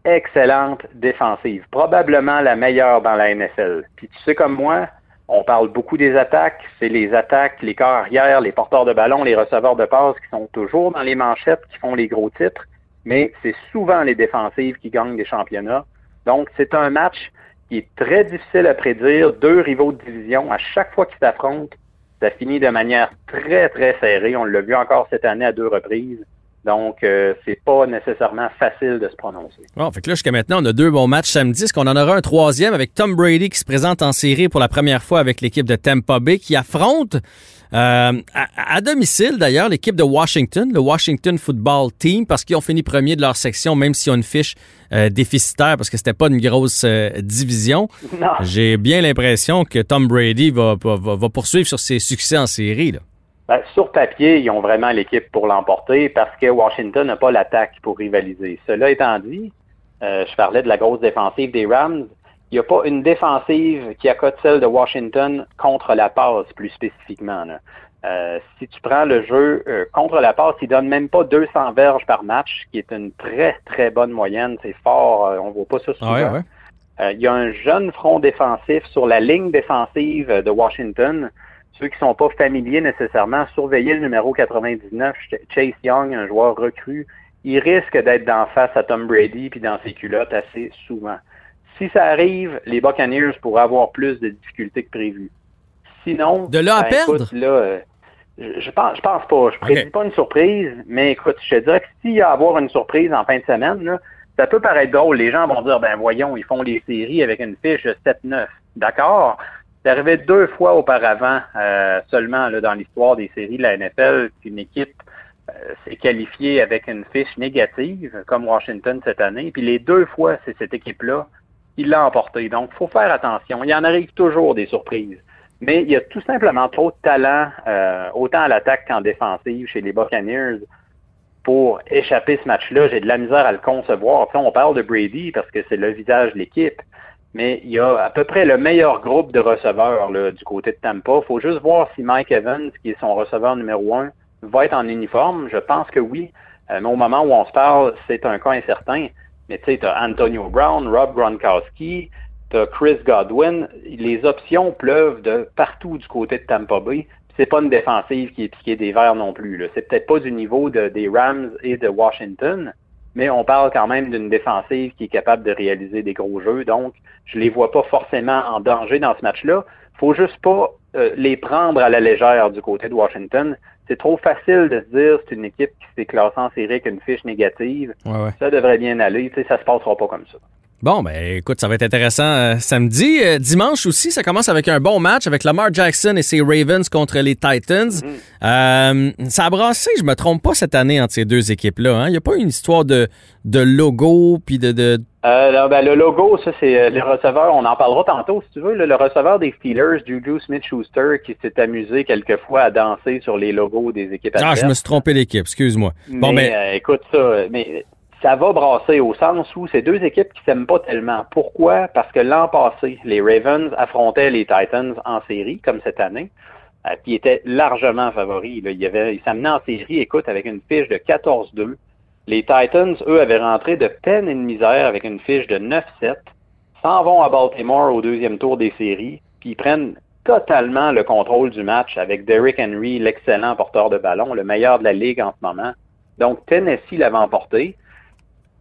Excellente défensive. Probablement la meilleure dans la NFL. Puis tu sais comme moi, on parle beaucoup des attaques. C'est les attaques, les corps arrière, les porteurs de ballon, les receveurs de passe qui sont toujours dans les manchettes, qui font les gros titres. Mais c'est souvent les défensives qui gagnent des championnats. Donc, c'est un match qui est très difficile à prédire. Deux rivaux de division, à chaque fois qu'ils s'affrontent, ça finit de manière très, très serrée. On l'a vu encore cette année à deux reprises. Donc, euh, c'est pas nécessairement facile de se prononcer. Bon, fait que là, jusqu'à maintenant, on a deux bons matchs samedi. Est-ce qu'on en aura un troisième avec Tom Brady qui se présente en série pour la première fois avec l'équipe de Tampa Bay qui affronte euh, à, domicile d'ailleurs l'équipe de Washington, le Washington Football Team, parce qu'ils ont fini premier de leur section, même s'ils ont une fiche euh, déficitaire parce que c'était pas une grosse division. J'ai bien l'impression que Tom Brady va, va, va, poursuivre sur ses succès en série. Là. Ben, sur papier, ils ont vraiment l'équipe pour l'emporter parce que Washington n'a pas l'attaque pour rivaliser. Cela étant dit, euh, je parlais de la grosse défensive des Rams. Il n'y a pas une défensive qui accote celle de Washington contre la passe, plus spécifiquement. Euh, si tu prends le jeu euh, contre la passe, il donne même pas 200 verges par match, qui est une très, très bonne moyenne. C'est fort, on voit pas ça souvent. il y a un jeune front défensif sur la ligne défensive de Washington ceux qui ne sont pas familiers nécessairement, surveiller le numéro 99, Chase Young, un joueur recru, il risque d'être d'en face à Tom Brady puis dans ses culottes assez souvent. Si ça arrive, les Buccaneers pourraient avoir plus de difficultés que prévu. Sinon, de là à ben, perdre? là, euh, je pense, je pense pas. Je ne prédis pas une surprise, mais écoute, je te dirais que s'il y a à avoir une surprise en fin de semaine, ça peut paraître drôle. Les gens vont dire, ben voyons, ils font les séries avec une fiche de 7-9. D'accord? C'est arrivé deux fois auparavant euh, seulement là, dans l'histoire des séries de la NFL qu'une équipe euh, s'est qualifiée avec une fiche négative, comme Washington cette année. Puis les deux fois, c'est cette équipe-là qui l'a emporté. Donc, il faut faire attention. Il en arrive toujours des surprises. Mais il y a tout simplement trop de talent, euh, autant à l'attaque qu'en défensive chez les Buccaneers, pour échapper ce match-là. J'ai de la misère à le concevoir. Puis on parle de Brady parce que c'est le visage de l'équipe mais il y a à peu près le meilleur groupe de receveurs du côté de Tampa. Il faut juste voir si Mike Evans, qui est son receveur numéro un, va être en uniforme. Je pense que oui. Euh, mais au moment où on se parle, c'est un cas incertain. Mais tu sais, tu as Antonio Brown, Rob Gronkowski, tu as Chris Godwin. Les options pleuvent de partout du côté de Tampa Bay. C'est pas une défensive qui est piquée des verts non plus. C'est peut-être pas du niveau des Rams et de Washington, mais on parle quand même d'une défensive qui est capable de réaliser des gros jeux. Donc, je les vois pas forcément en danger dans ce match-là. Faut juste pas euh, les prendre à la légère du côté de Washington. C'est trop facile de se dire c'est une équipe qui s'est classée en série avec une fiche négative. Ça devrait bien aller. Tu sais, ça se passera pas comme ça. Bon, ben écoute, ça va être intéressant euh, samedi. Euh, dimanche aussi, ça commence avec un bon match avec Lamar Jackson et ses Ravens contre les Titans. Mhm. Euh, ça a brassé, je me trompe pas, cette année entre ces deux équipes-là. Hein? Il n'y a pas une histoire de, de logo puis de... de... Ben, le logo, ça, c'est les receveurs. On en parlera tantôt, si tu veux. le receveur des Steelers, Juju Smith-Schuster, qui s'est amusé quelquefois à danser sur les logos des équipes Ah, je me suis trompé d'équipe, excuse-moi. Bon, mais ben, écoute ça, mais ça va brasser au sens où c'est deux équipes qui s'aiment pas tellement. Pourquoi? Parce que l'an passé, les Ravens affrontaient les Titans en série, comme cette année, euh, puis étaient largement favoris. Il, ils s'amenaient en série, écoute, avec une fiche de 14-2. Les Titans, eux, avaient rentré de peine et de misère avec une fiche de 9-7, s'en vont à Baltimore au deuxième tour des séries, puis ils prennent totalement le contrôle du match avec Derrick Henry, l'excellent porteur de ballon, le meilleur de la ligue en ce moment. Donc, Tennessee l'avait emporté.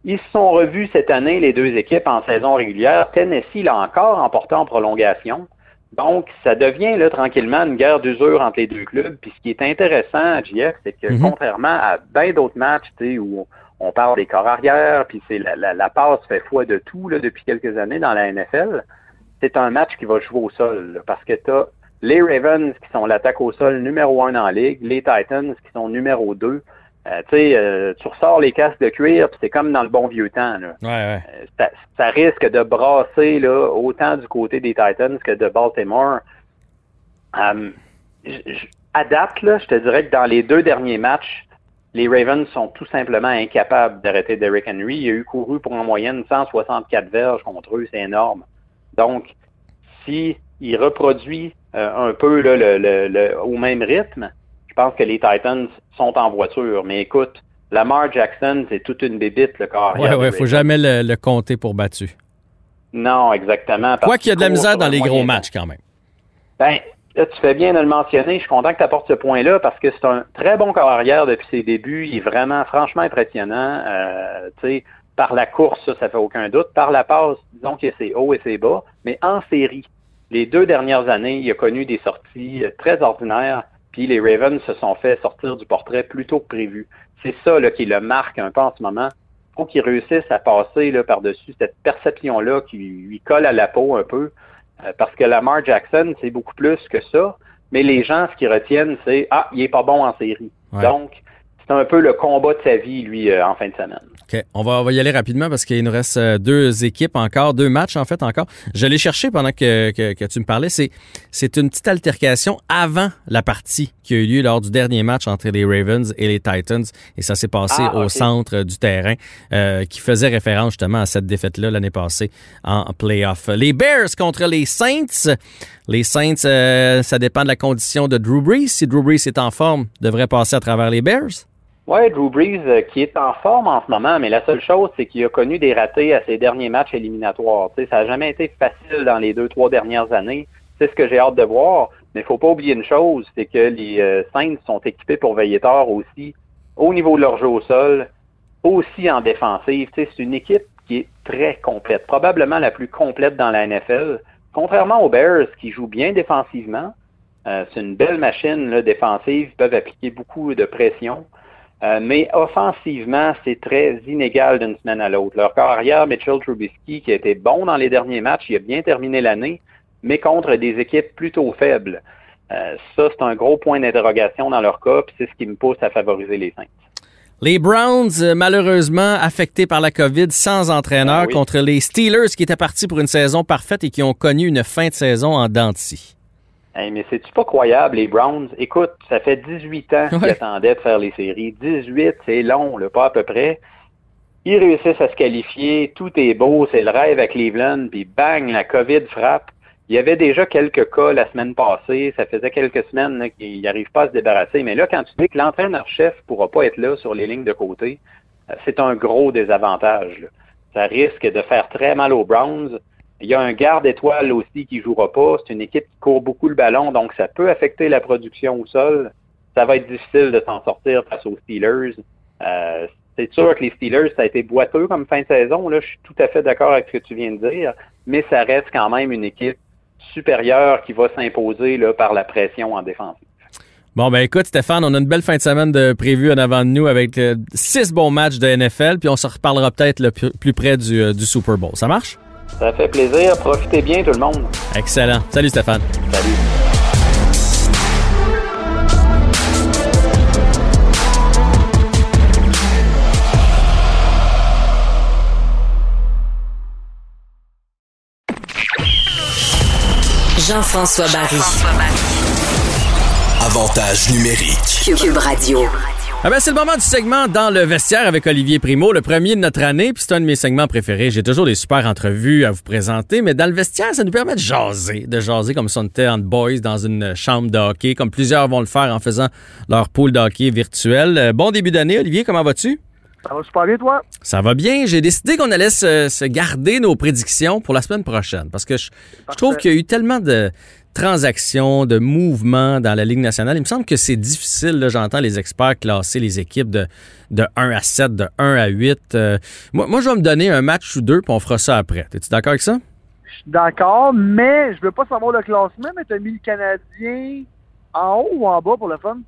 Ils se sont revus cette année, les deux équipes, en saison régulière. Tennessee l'a encore emporté en prolongation. Donc, ça devient là, tranquillement une guerre d'usure entre les deux clubs. Puis ce qui est intéressant à JF, c'est que Mhm. contrairement à bien d'autres matchs où on parle des corps arrière, puis c'est la, la, la passe fait foi de tout là, depuis quelques années dans la NFL, c'est un match qui va jouer au sol. là, parce que tu as les Ravens qui sont l'attaque au sol numéro un la ligue, les Titans qui sont numéro deux. Euh, tu sais, euh, tu ressors les casques de cuir, puis c'est comme dans le bon vieux temps. Là. Ouais, ouais. Euh, ça, ça risque de brasser là, autant du côté des Titans que de Baltimore. Euh, à date, là, je te dirais que dans les deux derniers matchs, les Ravens sont tout simplement incapables d'arrêter Derrick Henry. Il a eu couru pour en moyenne 164 verges contre eux, c'est énorme. Donc, si il reproduit euh, un peu là, le, le- le- au même rythme, je pense que les Titans sont en voiture. Mais écoute, Lamar Jackson, c'est toute une bébite, le corps. Ouais, ouais, faut jamais le, le compter pour battu. Non, exactement. Quoi qu'il y a de la misère dans les gros matchs quand même. Ben, là, tu fais bien de le mentionner. Je suis content que tu apportes ce point-là parce que c'est un très bon corps arrière depuis ses débuts. Il est vraiment, franchement impressionnant. Euh, tu sais, par la course, ça, ça fait aucun doute. Par la passe, disons que c'est haut et c'est bas. Mais en série, les deux dernières années, il a connu des sorties euh, très ordinaires. Puis les Ravens se sont fait sortir du portrait plus tôt que prévu. C'est ça là, qui le marque un peu en ce moment. Il faut qu'il réussisse à passer là, par-dessus cette perception-là qui lui colle à la peau un peu. Euh, parce que Lamar Jackson, c'est beaucoup plus que ça. Mais les gens, ce qu'ils retiennent, c'est Ah, il est pas bon en série. Ouais. Donc, c'est un peu le combat de sa vie, lui, euh, en fin de semaine. OK. On va, on va y aller rapidement parce qu'il nous reste euh, deux équipes encore, deux matchs en fait encore. Je l'ai cherché pendant que, que, que tu me parlais. C'est, c'est une petite altercation avant la partie qui a eu lieu lors du dernier match entre les Ravens et les Titans. Et ça s'est passé Ah, au centre du terrain euh, qui faisait référence justement à cette défaite-là l'année passée en playoff. Les Bears contre les Saints. Les Saints, euh, ça dépend de la condition de Drew Brees. Si Drew Brees est en forme, devrait passer à travers les Bears. Ouais, Drew Brees, euh, qui est en forme en ce moment, mais la seule chose, c'est qu'il a connu des ratés à ses derniers matchs éliminatoires. Ça n'a jamais été facile dans les deux, trois dernières années. C'est ce que j'ai hâte de voir. Mais il faut pas oublier une chose, c'est que les euh, Saints sont équipés pour veiller tard aussi, au niveau de leur jeu au sol, aussi en défensive. C'est une équipe qui est très complète, probablement la plus complète dans la NFL. Contrairement aux Bears, qui jouent bien défensivement, euh, c'est une belle machine défensive, ils peuvent appliquer beaucoup de pression. Euh, mais offensivement, c'est très inégal d'une semaine à l'autre. Leur corps arrière, Mitchell Trubisky, qui a été bon dans les derniers matchs, il a bien terminé l'année, mais contre des équipes plutôt faibles. Euh, ça, c'est un gros point d'interrogation dans leur cas, puis c'est ce qui me pousse à favoriser les Saints. Les Browns, euh, malheureusement affectés par la COVID, sans entraîneur, Ah oui. contre les Steelers qui étaient partis pour une saison parfaite et qui ont connu une fin de saison en dents de scie. Hey, mais c'est-tu pas croyable, les Browns? Écoute, ça fait 18 ans qu'ils Ouais. attendaient de faire les séries. 18, c'est long, là, pas à peu près. Ils réussissent à se qualifier, tout est beau, c'est le rêve à Cleveland, puis bang, la COVID frappe. Il y avait déjà quelques cas la semaine passée, ça faisait quelques semaines qu'ils n'arrivent pas à se débarrasser. Mais là, quand tu dis que l'entraîneur-chef pourra pas être là sur les lignes de côté, euh, c'est un gros désavantage. là. Ça risque de faire très mal aux Browns. Il y a un garde étoile aussi qui jouera pas. C'est une équipe qui court beaucoup le ballon, donc ça peut affecter la production au sol. Ça va être difficile de s'en sortir face aux Steelers. Euh, c'est sûr que les Steelers, ça a été boiteux comme fin de saison. Là, je suis tout à fait d'accord avec ce que tu viens de dire, mais ça reste quand même une équipe supérieure qui va s'imposer par la pression en défense. Bon, ben écoute, Stéphane, on a une belle fin de semaine de prévue en avant de nous avec euh, six bons matchs de NFL, puis on se reparlera peut-être plus près euh, du Super Bowl. Ça marche? Ça fait plaisir. Profitez bien, tout le monde. Excellent. Salut, Stéphane. Salut. Jean-François Barry. Avantage numérique. Cube Radio. Ah ben, c'est le moment du segment dans le vestiaire avec Olivier Primo, le premier de notre année, puis c'est un de mes segments préférés. J'ai toujours des super entrevues à vous présenter, mais dans le vestiaire, ça nous permet de jaser, de jaser comme si on était en boys dans une chambre de hockey, comme plusieurs vont le faire en faisant leur pool de hockey virtuel. Euh, bon début d'année, Olivier, comment vas-tu? Ça va super bien, toi? Ça va bien. J'ai décidé qu'on allait se, se garder nos prédictions pour la semaine prochaine parce que je, je trouve qu'il y a eu tellement de transactions, de mouvements dans la Ligue nationale. Il me semble que c'est difficile. J'entends les experts classer les équipes de, de 1 à 7, de 1 à 8. Euh, moi, moi, je vais me donner un match ou deux, puis on fera ça après. Es-tu d'accord avec ça? Je suis d'accord, mais je veux pas savoir le classement, mais t'as mis le Canadien en haut ou en bas pour le fun?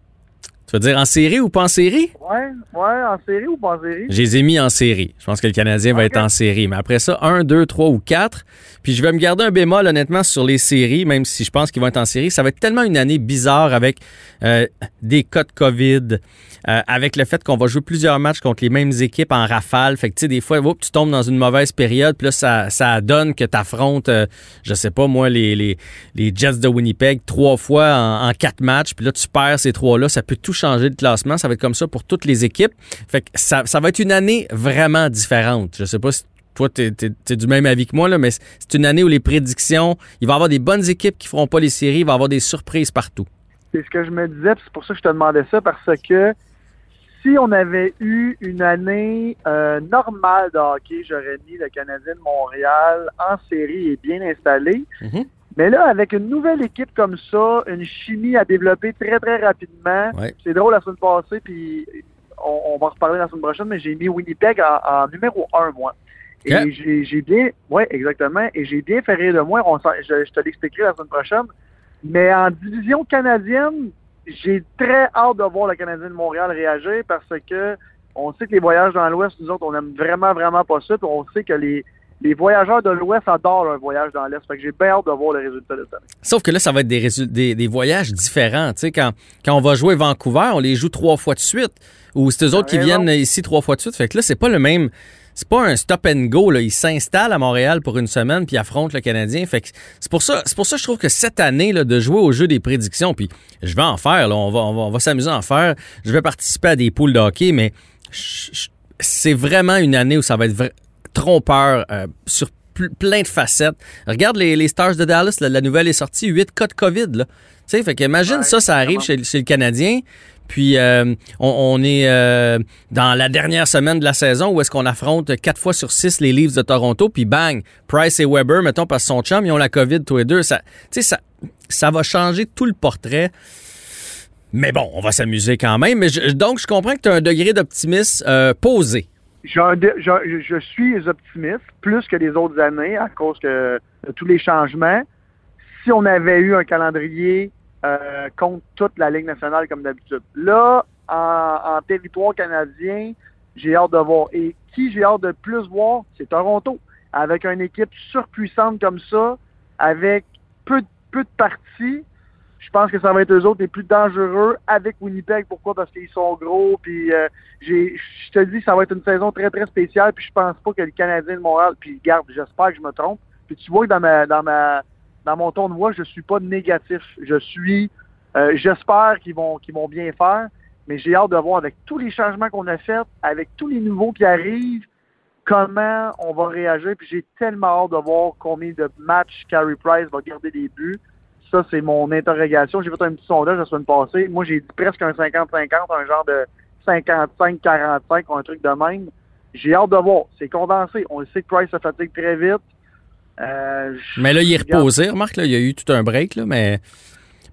Tu veux dire en série ou pas en série? Ouais, ouais, en série ou pas en série? Je les ai mis en série. Je pense que le Canadien va être en série. Mais après ça, 1, 2, 3 ou 4. Puis je vais me garder un bémol, honnêtement, sur les séries, même si je pense qu'ils vont être en série. Ça va être tellement une année bizarre avec euh, des cas de COVID, euh, avec le fait qu'on va jouer plusieurs matchs contre les mêmes équipes en rafale. Fait que, tu sais, des fois, oups, tu tombes dans une mauvaise période. Puis là, ça, ça donne que tu affrontes, je sais pas, moi, les, les, les Jets de Winnipeg trois fois en, quatre matchs. Puis là, tu perds ces trois-là. Ça peut tout changer de classement. Ça va être comme ça pour toutes les équipes. Fait que ça, ça va être une année vraiment différente. Je sais pas si toi, tu es, du même avis que moi, là, mais c'est une année où les prédictions, il va y avoir des bonnes équipes qui feront pas les séries, il va y avoir des surprises partout. C'est ce que je me disais, c'est pour ça que je te demandais ça, parce que si on avait eu une année euh, normale de hockey, j'aurais mis le Canadien de Montréal en série et bien installé. Mhm. Mais là, avec une nouvelle équipe comme ça, une chimie à développer très, très rapidement, Ouais. c'est drôle la semaine passée, puis on, on va en reparler la semaine prochaine, mais j'ai mis Winnipeg en, en numéro un, moi. Et j'ai bien, ouais, exactement, et j'ai bien fait rire de moi. On je, je te l'expliquerai la semaine prochaine. Mais en division canadienne, j'ai très hâte de voir le Canadien de Montréal réagir parce que on sait que les voyages dans l'Ouest, nous autres, on aime vraiment, vraiment pas ça. Puis on sait que les, les voyageurs de l'Ouest adorent un voyage dans l'Est. Fait que j'ai bien hâte de voir le résultat de année. Sauf que là, ça va être des, des, des voyages différents. Tu sais, quand, quand on va jouer Vancouver, on les joue trois fois de suite. Ou c'est eux autres qui viennent ici trois fois de suite. Fait que là, c'est pas le même. C'est pas un stop and go. Là. Ils s'installent à Montréal pour une semaine puis affrontent le Canadien. Fait que c'est pour ça, c'est pour ça que je trouve que cette année là, de jouer au jeu des prédictions, puis je vais en faire. Là, on va, on va, on va s'amuser à en faire. Je vais participer à des poules de hockey, mais c'est vraiment une année où ça va être trompeur euh, sur pl- plein de facettes. Regarde les, les Stars de Dallas, là, la nouvelle est sortie, 8 cas de COVID. Là. Tu sais, fait qu'imagine Ouais, ça, ça arrive chez, chez le Canadien. Puis euh, on, est euh, dans la dernière semaine de la saison où est-ce qu'on affronte 4 fois sur 6 les Leafs de Toronto, puis bang, Price et Weber, mettons, parce que son chum, ils ont la COVID tous les deux. Ça, ça, ça va changer tout le portrait. Mais bon, on va s'amuser quand même. Mais donc, je comprends que tu as un degré d'optimisme euh, posé. Je, je suis optimiste, plus que les autres années, à cause que de tous les changements. Si on avait eu un calendrier euh, contre toute la Ligue nationale comme d'habitude. Là, en, territoire canadien, j'ai hâte de voir. Et qui j'ai hâte de plus voir, c'est Toronto. Avec une équipe surpuissante comme ça, avec peu, de- parties, je pense que ça va être eux autres les plus dangereux avec Winnipeg. Pourquoi? Parce qu'ils sont gros. Puis euh, je te dis, ça va être une saison très, très spéciale. Puis je pense pas que le Canadien de Montréal, puis garde, j'espère que je me trompe. Puis tu vois que dans ma dans ma dans mon ton de voix, je suis pas négatif. Je suis euh, j'espère qu'ils vont qu'ils vont bien faire. Mais j'ai hâte de voir avec tous les changements qu'on a faits, avec tous les nouveaux qui arrivent, comment on va réagir. Puis j'ai tellement hâte de voir combien de matchs Carey Price va garder des buts. Ça, c'est mon interrogation. J'ai fait un petit sondage la semaine passée. Moi, j'ai dit presque un 50-50, un genre de 55-45 ou un truc de même. J'ai hâte de voir. C'est condensé. On sait que Price se fatigue très vite. Euh, je- Mais là, il est reposé. Remarque, là, il y a eu tout un break, là, mais,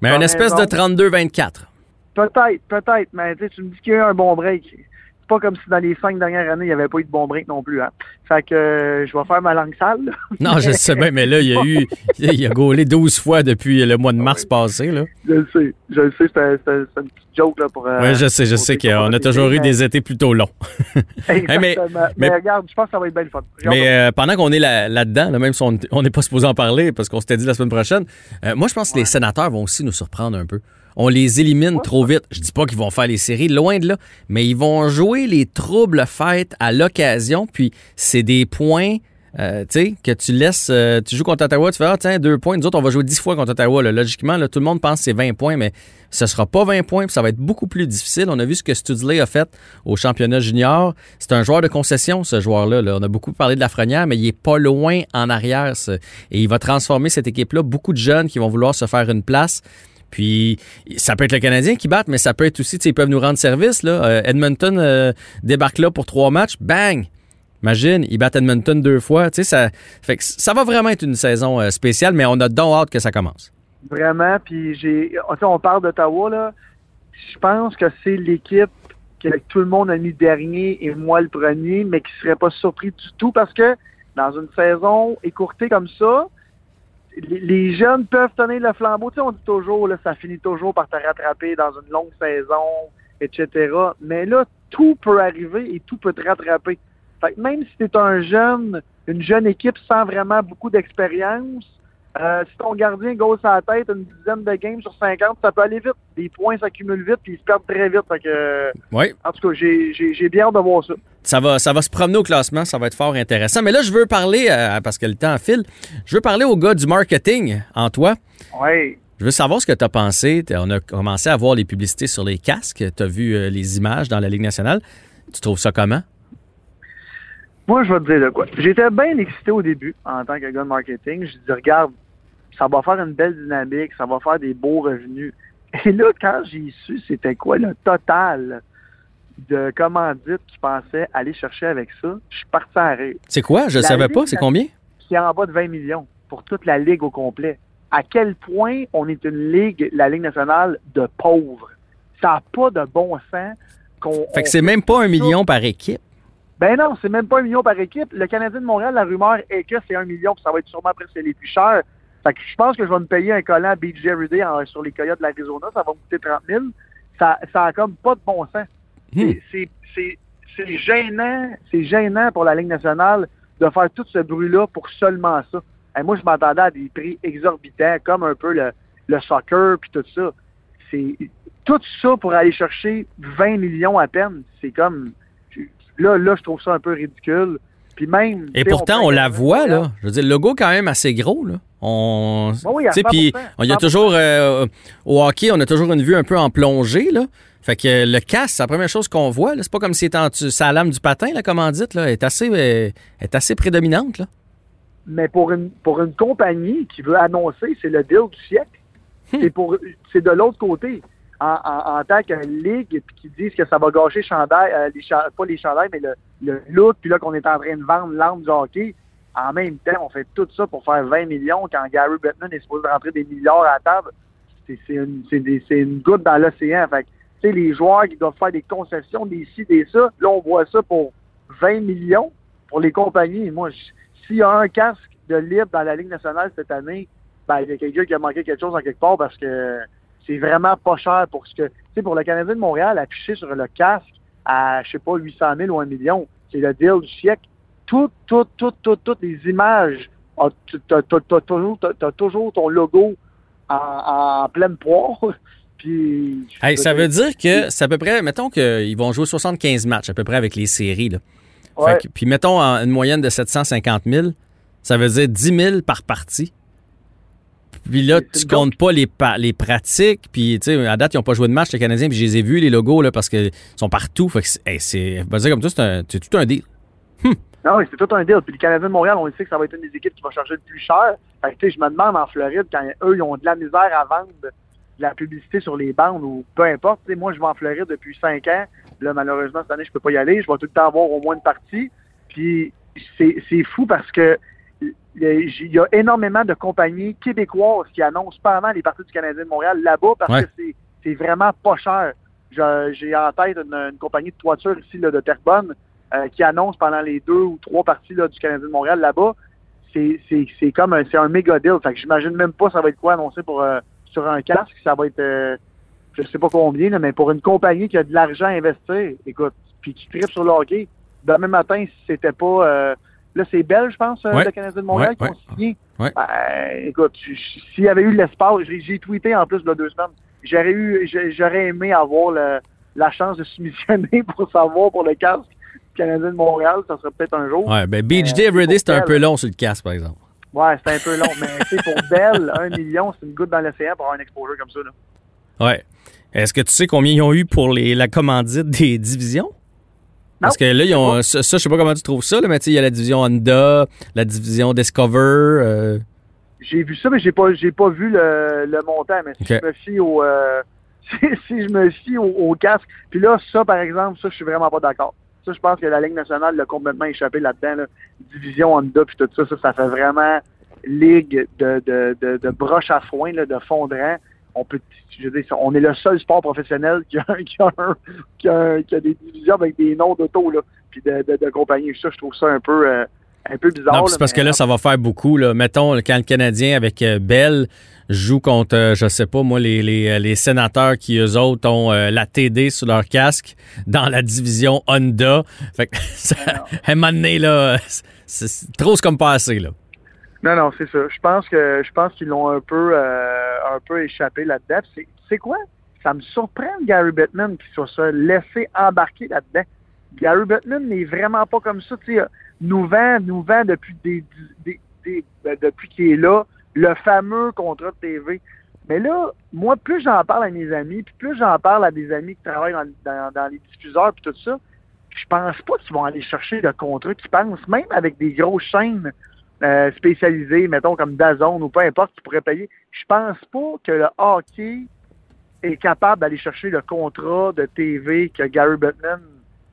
mais une espèce de raison. 32-24. Peut-être, peut-être, mais tu me dis qu'il y a eu un bon break. C'est pas comme si dans les cinq dernières années, il n'y avait pas eu de bon break non plus. Hein. Fait que euh, je vais faire ma langue sale. là. Non, je sais bien, mais là, il y a eu. Il a gaulé 12 fois depuis le mois de mars passé, là. Je le sais. Je le sais, c'était une petite joke là, pour. euh, Oui, je sais, je sais qu'on a toujours eu des étés plutôt longs. Exactement. mais- mais, mais- regarde, je pense que ça va être bien le fun. Mais euh, pendant qu'on est là- là-dedans, là, même si on n'est pas supposé en parler parce qu'on s'était dit la semaine prochaine, euh, moi, je pense que les sénateurs vont aussi nous surprendre un peu. On les élimine trop vite. Je dis pas qu'ils vont faire les séries, loin de là, mais ils vont jouer les troubles faits à l'occasion, puis c'est des points euh, tu sais, que tu laisses, euh, tu joues contre Ottawa, tu fais, ah, tiens, deux points. Nous autres, on va jouer dix fois contre Ottawa. Là. Logiquement, là, tout le monde pense que c'est 20 points, mais ce sera pas 20 points, puis ça va être beaucoup plus difficile. On a vu ce que Studley a fait au championnat junior. C'est un joueur de concession, ce joueur-là. là. On a beaucoup parlé de Lafrenière, mais il est pas loin en arrière. Et il va transformer cette équipe-là. Beaucoup de jeunes qui vont vouloir se faire une place. Puis, ça peut être le Canadien qui batte, mais ça peut être aussi, ils peuvent nous rendre service. Là. Euh, Edmonton euh, débarque là pour trois matchs. Bang! Imagine, ils battent Edmonton deux fois. Ça, fait que ça va vraiment être une saison euh, spéciale, mais on a donc hâte que ça commence. Vraiment, puis j'ai. On parle d'Ottawa, là. Je pense que c'est l'équipe que tout le monde a mis dernier et moi le premier, mais qui serait pas surpris du tout parce que dans une saison écourtée comme ça, les- jeunes peuvent tenir le flambeau. Tu sais, on dit toujours, là, ça finit toujours par te rattraper dans une longue saison, etc. Mais là, tout peut arriver et tout peut te rattraper. Fait que même si tu un jeune, une jeune équipe sans vraiment beaucoup d'expérience, euh, si ton gardien gosse à la tête une dizaine de games sur 50, ça peut aller vite. Les points s'accumulent vite puis ils se perdent très vite. Fait que, Oui. en tout cas, j'ai, j'ai, j'ai bien hâte de voir ça. Ça va, ça va se promener au classement, ça va être fort intéressant. Mais là, je veux parler, euh, parce que le temps file, je veux parler au gars du marketing en toi. Ouais. Je veux savoir ce que tu as pensé. On a commencé à voir les publicités sur les casques. Tu as vu euh, les images dans la Ligue nationale. Tu trouves ça comment? Moi, je vais te dire de quoi. J'étais bien excité au début en tant que gars de marketing. Je dis, regarde, ça va faire une belle dynamique, ça va faire des beaux revenus. Et là, quand j'ai su c'était quoi le total de commandites qui pensaient aller chercher avec ça, je suis parti à rire. C'est quoi? Je ne savais Ligue pas. C'est combien? Qui est en bas de 20 millions pour toute la Ligue au complet. À quel point on est une Ligue, la Ligue nationale, de pauvres? Ça n'a pas de bon sens qu'on... Fait que c'est même pas un million par équipe. Ben non, c'est même pas un million par équipe. Le Canadien de Montréal, la rumeur est que c'est un million, puis ça va être sûrement presque les plus chers. Fait que je pense que je vais me payer un collant BJ Rudy en- sur les Coyotes de l'Arizona. Ça va me coûter 30 000. Ça, ça a comme pas de bon sens. Hmm. C'est- C'est c'est- c'est gênant, c'est gênant pour la Ligue nationale de faire tout ce bruit-là pour seulement ça. Et moi, je m'attendais à des prix exorbitants, comme un peu le, le soccer puis tout ça. C'est tout ça pour aller chercher 20 millions à peine. C'est comme là, là, je trouve ça un peu ridicule. Puis même. Et pourtant, on la voit, là. Je veux dire, le logo quand même assez gros, là. On... Oui, oui, puis 100%, il y a 100%. toujours, euh, au hockey, on a toujours une vue un peu en plongée, là. Fait que le casque, c'est la première chose qu'on voit. là. C'est pas comme si c'était sa lame du patin, la commandite, là. Elle est assez, euh, est assez prédominante, là. mais pour une pour une compagnie qui veut annoncer, c'est le deal du siècle. Hmm. C'est pour c'est de l'autre côté. En, tant qu'une ligue puis qui disent que ça va gâcher chandail, euh, les cha- pas les chandails, mais le, le look, puis là qu'on est en train de vendre l'âme du hockey. En même temps, on fait tout ça pour faire 20 millions quand Gary Bettman est supposé rentrer des milliards à la table. C'est une, goutte dans l'océan. Fait que, les joueurs qui doivent faire des concessions, des ci, des ça, là, on voit ça pour 20 millions pour les compagnies. Moi, s'il y a un casque de libre dans la Ligue nationale cette année, ben, il y a quelqu'un qui a manqué quelque chose en quelque part parce que c'est vraiment pas cher pour ce que. Tu sais, pour le Canadien de Montréal, affiché sur le casque à, je sais pas, 800 000 ou 1 million, c'est le deal du siècle. Toutes, toutes, toutes, toutes, toutes les images, ah, toujours, t'as- toujours ton logo en, en pleine poire. Puis. Hey, ça veut dire que c'est à peu près, mettons qu'ils vont jouer 75 matchs à peu près avec les séries, là. Ouais. Fait que- puis mettons une moyenne de 750 000, ça veut dire 10 000 par partie. Puis là, tu comptes pas les, pa- les pratiques. Puis, tu sais, à date, ils n'ont pas joué de match, les Canadiens. Puis, je les ai vus, les logos, là, parce qu'ils sont partout. Fait que c'est, hey, comme ça, c'est, tout un deal. Non, oui, c'est tout un deal. Puis le Canadien de Montréal, on sait que ça va être une des équipes qui va charger le plus cher. Fait que, tu sais, je me demande en Floride, quand eux, ils ont de la misère à vendre de la publicité sur les bandes ou peu importe. Tu sais, moi, je vais en Floride depuis cinq ans. Là, malheureusement, cette année, je peux pas y aller. Je vais tout le temps avoir au moins une partie. Puis c'est fou parce que il y a- énormément de compagnies québécoises qui annoncent pendant les parties du Canadien de Montréal là-bas parce Ouais. que c'est- c'est vraiment pas cher. J'ai en tête une, une compagnie de toiture ici là, de Terrebonne euh, qui annonce pendant les deux ou trois parties là, du Canadien de Montréal là-bas. C'est c'est- c'est comme un, c'est un méga deal. Fait que j'imagine même pas ça va être quoi annoncé pour euh, sur un casque. Ça va être euh, je sais pas combien, là, mais pour une compagnie qui a de l'argent à investir, écoute, puis qui tripe sur le hockey, demain matin, si c'était pas euh, là c'est belge, je pense, euh, Ouais. le Canadien de Montréal Ouais, qui ont signé. Ouais. Ben, écoute, s'il y avait eu l'espace, j'ai tweeté en plus là, deux semaines. J'aurais eu, j'aurais aimé avoir le- la chance de soumissionner pour savoir pour le casque Canadien de Montréal, ça serait peut-être un jour. Ouais, ben Beach Day Everyday, c'était un Bell. peu long sur le casque, par exemple. Ouais, c'est un peu long, mais tu sais, pour Bell, un million, c'est une goutte dans l'océan pour avoir un exposure comme ça. Là. Ouais. Est-ce que tu sais combien ils ont eu pour les, la commandite des divisions? Parce que là, ils ont. Ça, ça, je sais pas comment tu trouves ça, là, mais il y a la division Honda, la division Discover. euh, J'ai vu ça, mais j'ai pas, j'ai pas vu le, le montant. Mais si je me fie au, euh, si, si je me fie au, au casque, puis là, ça, par exemple, ça, je suis vraiment pas d'accord. Ça, je pense que la Ligue nationale l'a complètement échappé là-dedans. Là. Division Honda, puis tout ça, ça, ça fait vraiment ligue de, de, de, de broche à foin, là, de fond de rang. On peut, je veux dire, on est le seul sport professionnel qui a, qui a, un- qui a, un- qui a des divisions avec des noms d'auto, là, puis de, de, de compagnie. Ça, je trouve ça un peu, euh, un peu bizarre. Non, là, parce mais- que là, ça va faire beaucoup. Là. Mettons, quand le Canadien avec euh, Bell joue contre, euh, je sais pas, moi, les, les, les sénateurs qui, eux autres, ont euh, la TD sur leur casque dans la division Honda. Fait que, ça, à un moment donné, là, c'est, trop, comme pas assez, là. Non, non, c'est ça. Je pense que je pense qu'ils l'ont un peu euh, un peu échappé là-dedans. C'est c'est quoi? Ça me surprend Gary Bettman qui soit se laissé embarquer là-dedans. Gary Bettman n'est vraiment pas comme ça. Tu sais, nous vend, nous vend depuis des, des- des- ben, depuis qu'il est là, le fameux contrat de TV. Mais là, moi, plus j'en parle à mes amis, puis plus j'en parle à des amis qui travaillent dans, dans- dans les diffuseurs puis tout ça, je pense pas qu'ils vont aller chercher le contrat qu'ils pensent, même avec des grosses chaînes euh, spécialisées, mettons comme Dazone ou peu importe, qui pourraient payer. Je pense pas que le hockey est capable d'aller chercher le contrat de TV que Gary Bettman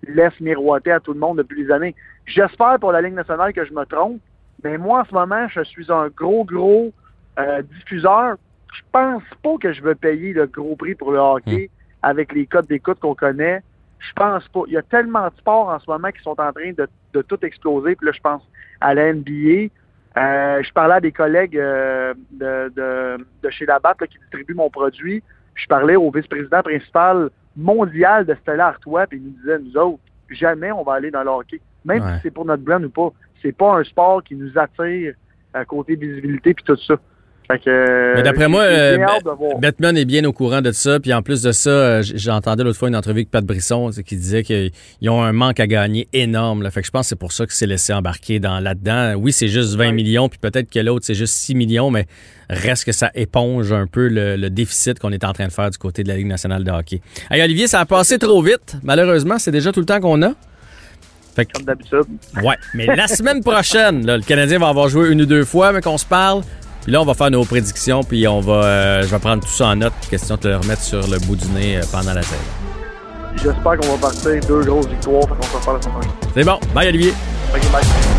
laisse miroiter à tout le monde depuis des années. J'espère pour la Ligue nationale que je me trompe, mais moi, en ce moment, je suis un gros, gros euh, diffuseur. Je pense pas que je veux payer le gros prix pour le hockey avec les codes d'écoute qu'on connaît. Je pense pas. Il y a tellement de sports en ce moment qui sont en train de, de tout exploser. Puis là, je pense à la NBA. Euh, je parlais à des collègues euh, de, de, de chez Labatt là, qui distribuent mon produit. Je parlais au vice-président principal mondial de Stella Artois, puis il nous disait, nous autres, jamais on va aller dans le hockey. Même Ouais. si c'est pour notre brand ou pas. C'est pas un sport qui nous attire à côté visibilité puis tout ça. Fait que, Mais d'après moi, euh. Batman est bien au courant de ça. Puis en plus de ça, euh, j'entendais l'autre fois une entrevue avec Pat Brisson qui disait qu'ils ont un manque à gagner énorme. Là. Fait que je pense que c'est pour ça qu'il s'est laissé embarquer dans là-dedans. Oui, c'est juste 20 Ouais. millions, puis peut-être que l'autre, c'est juste 6 millions, mais reste que ça éponge un peu le, le déficit qu'on est en train de faire du côté de la Ligue nationale de hockey. Hey, Olivier, ça a passé trop vite. Malheureusement, c'est déjà tout le temps qu'on a. Fait que, Comme d'habitude. ouais. Mais la semaine prochaine, là, le Canadien va avoir joué une ou deux fois, mais qu'on se parle. Puis là, on va faire nos prédictions, puis on va, euh, je vais prendre tout ça en note. Question de te le remettre sur le bout du nez euh, pendant la saison. J'espère qu'on va partir deux grosses victoires. Qu'on se reparle la semaine prochaine. C'est bon. Bye, Olivier. Ok, bye.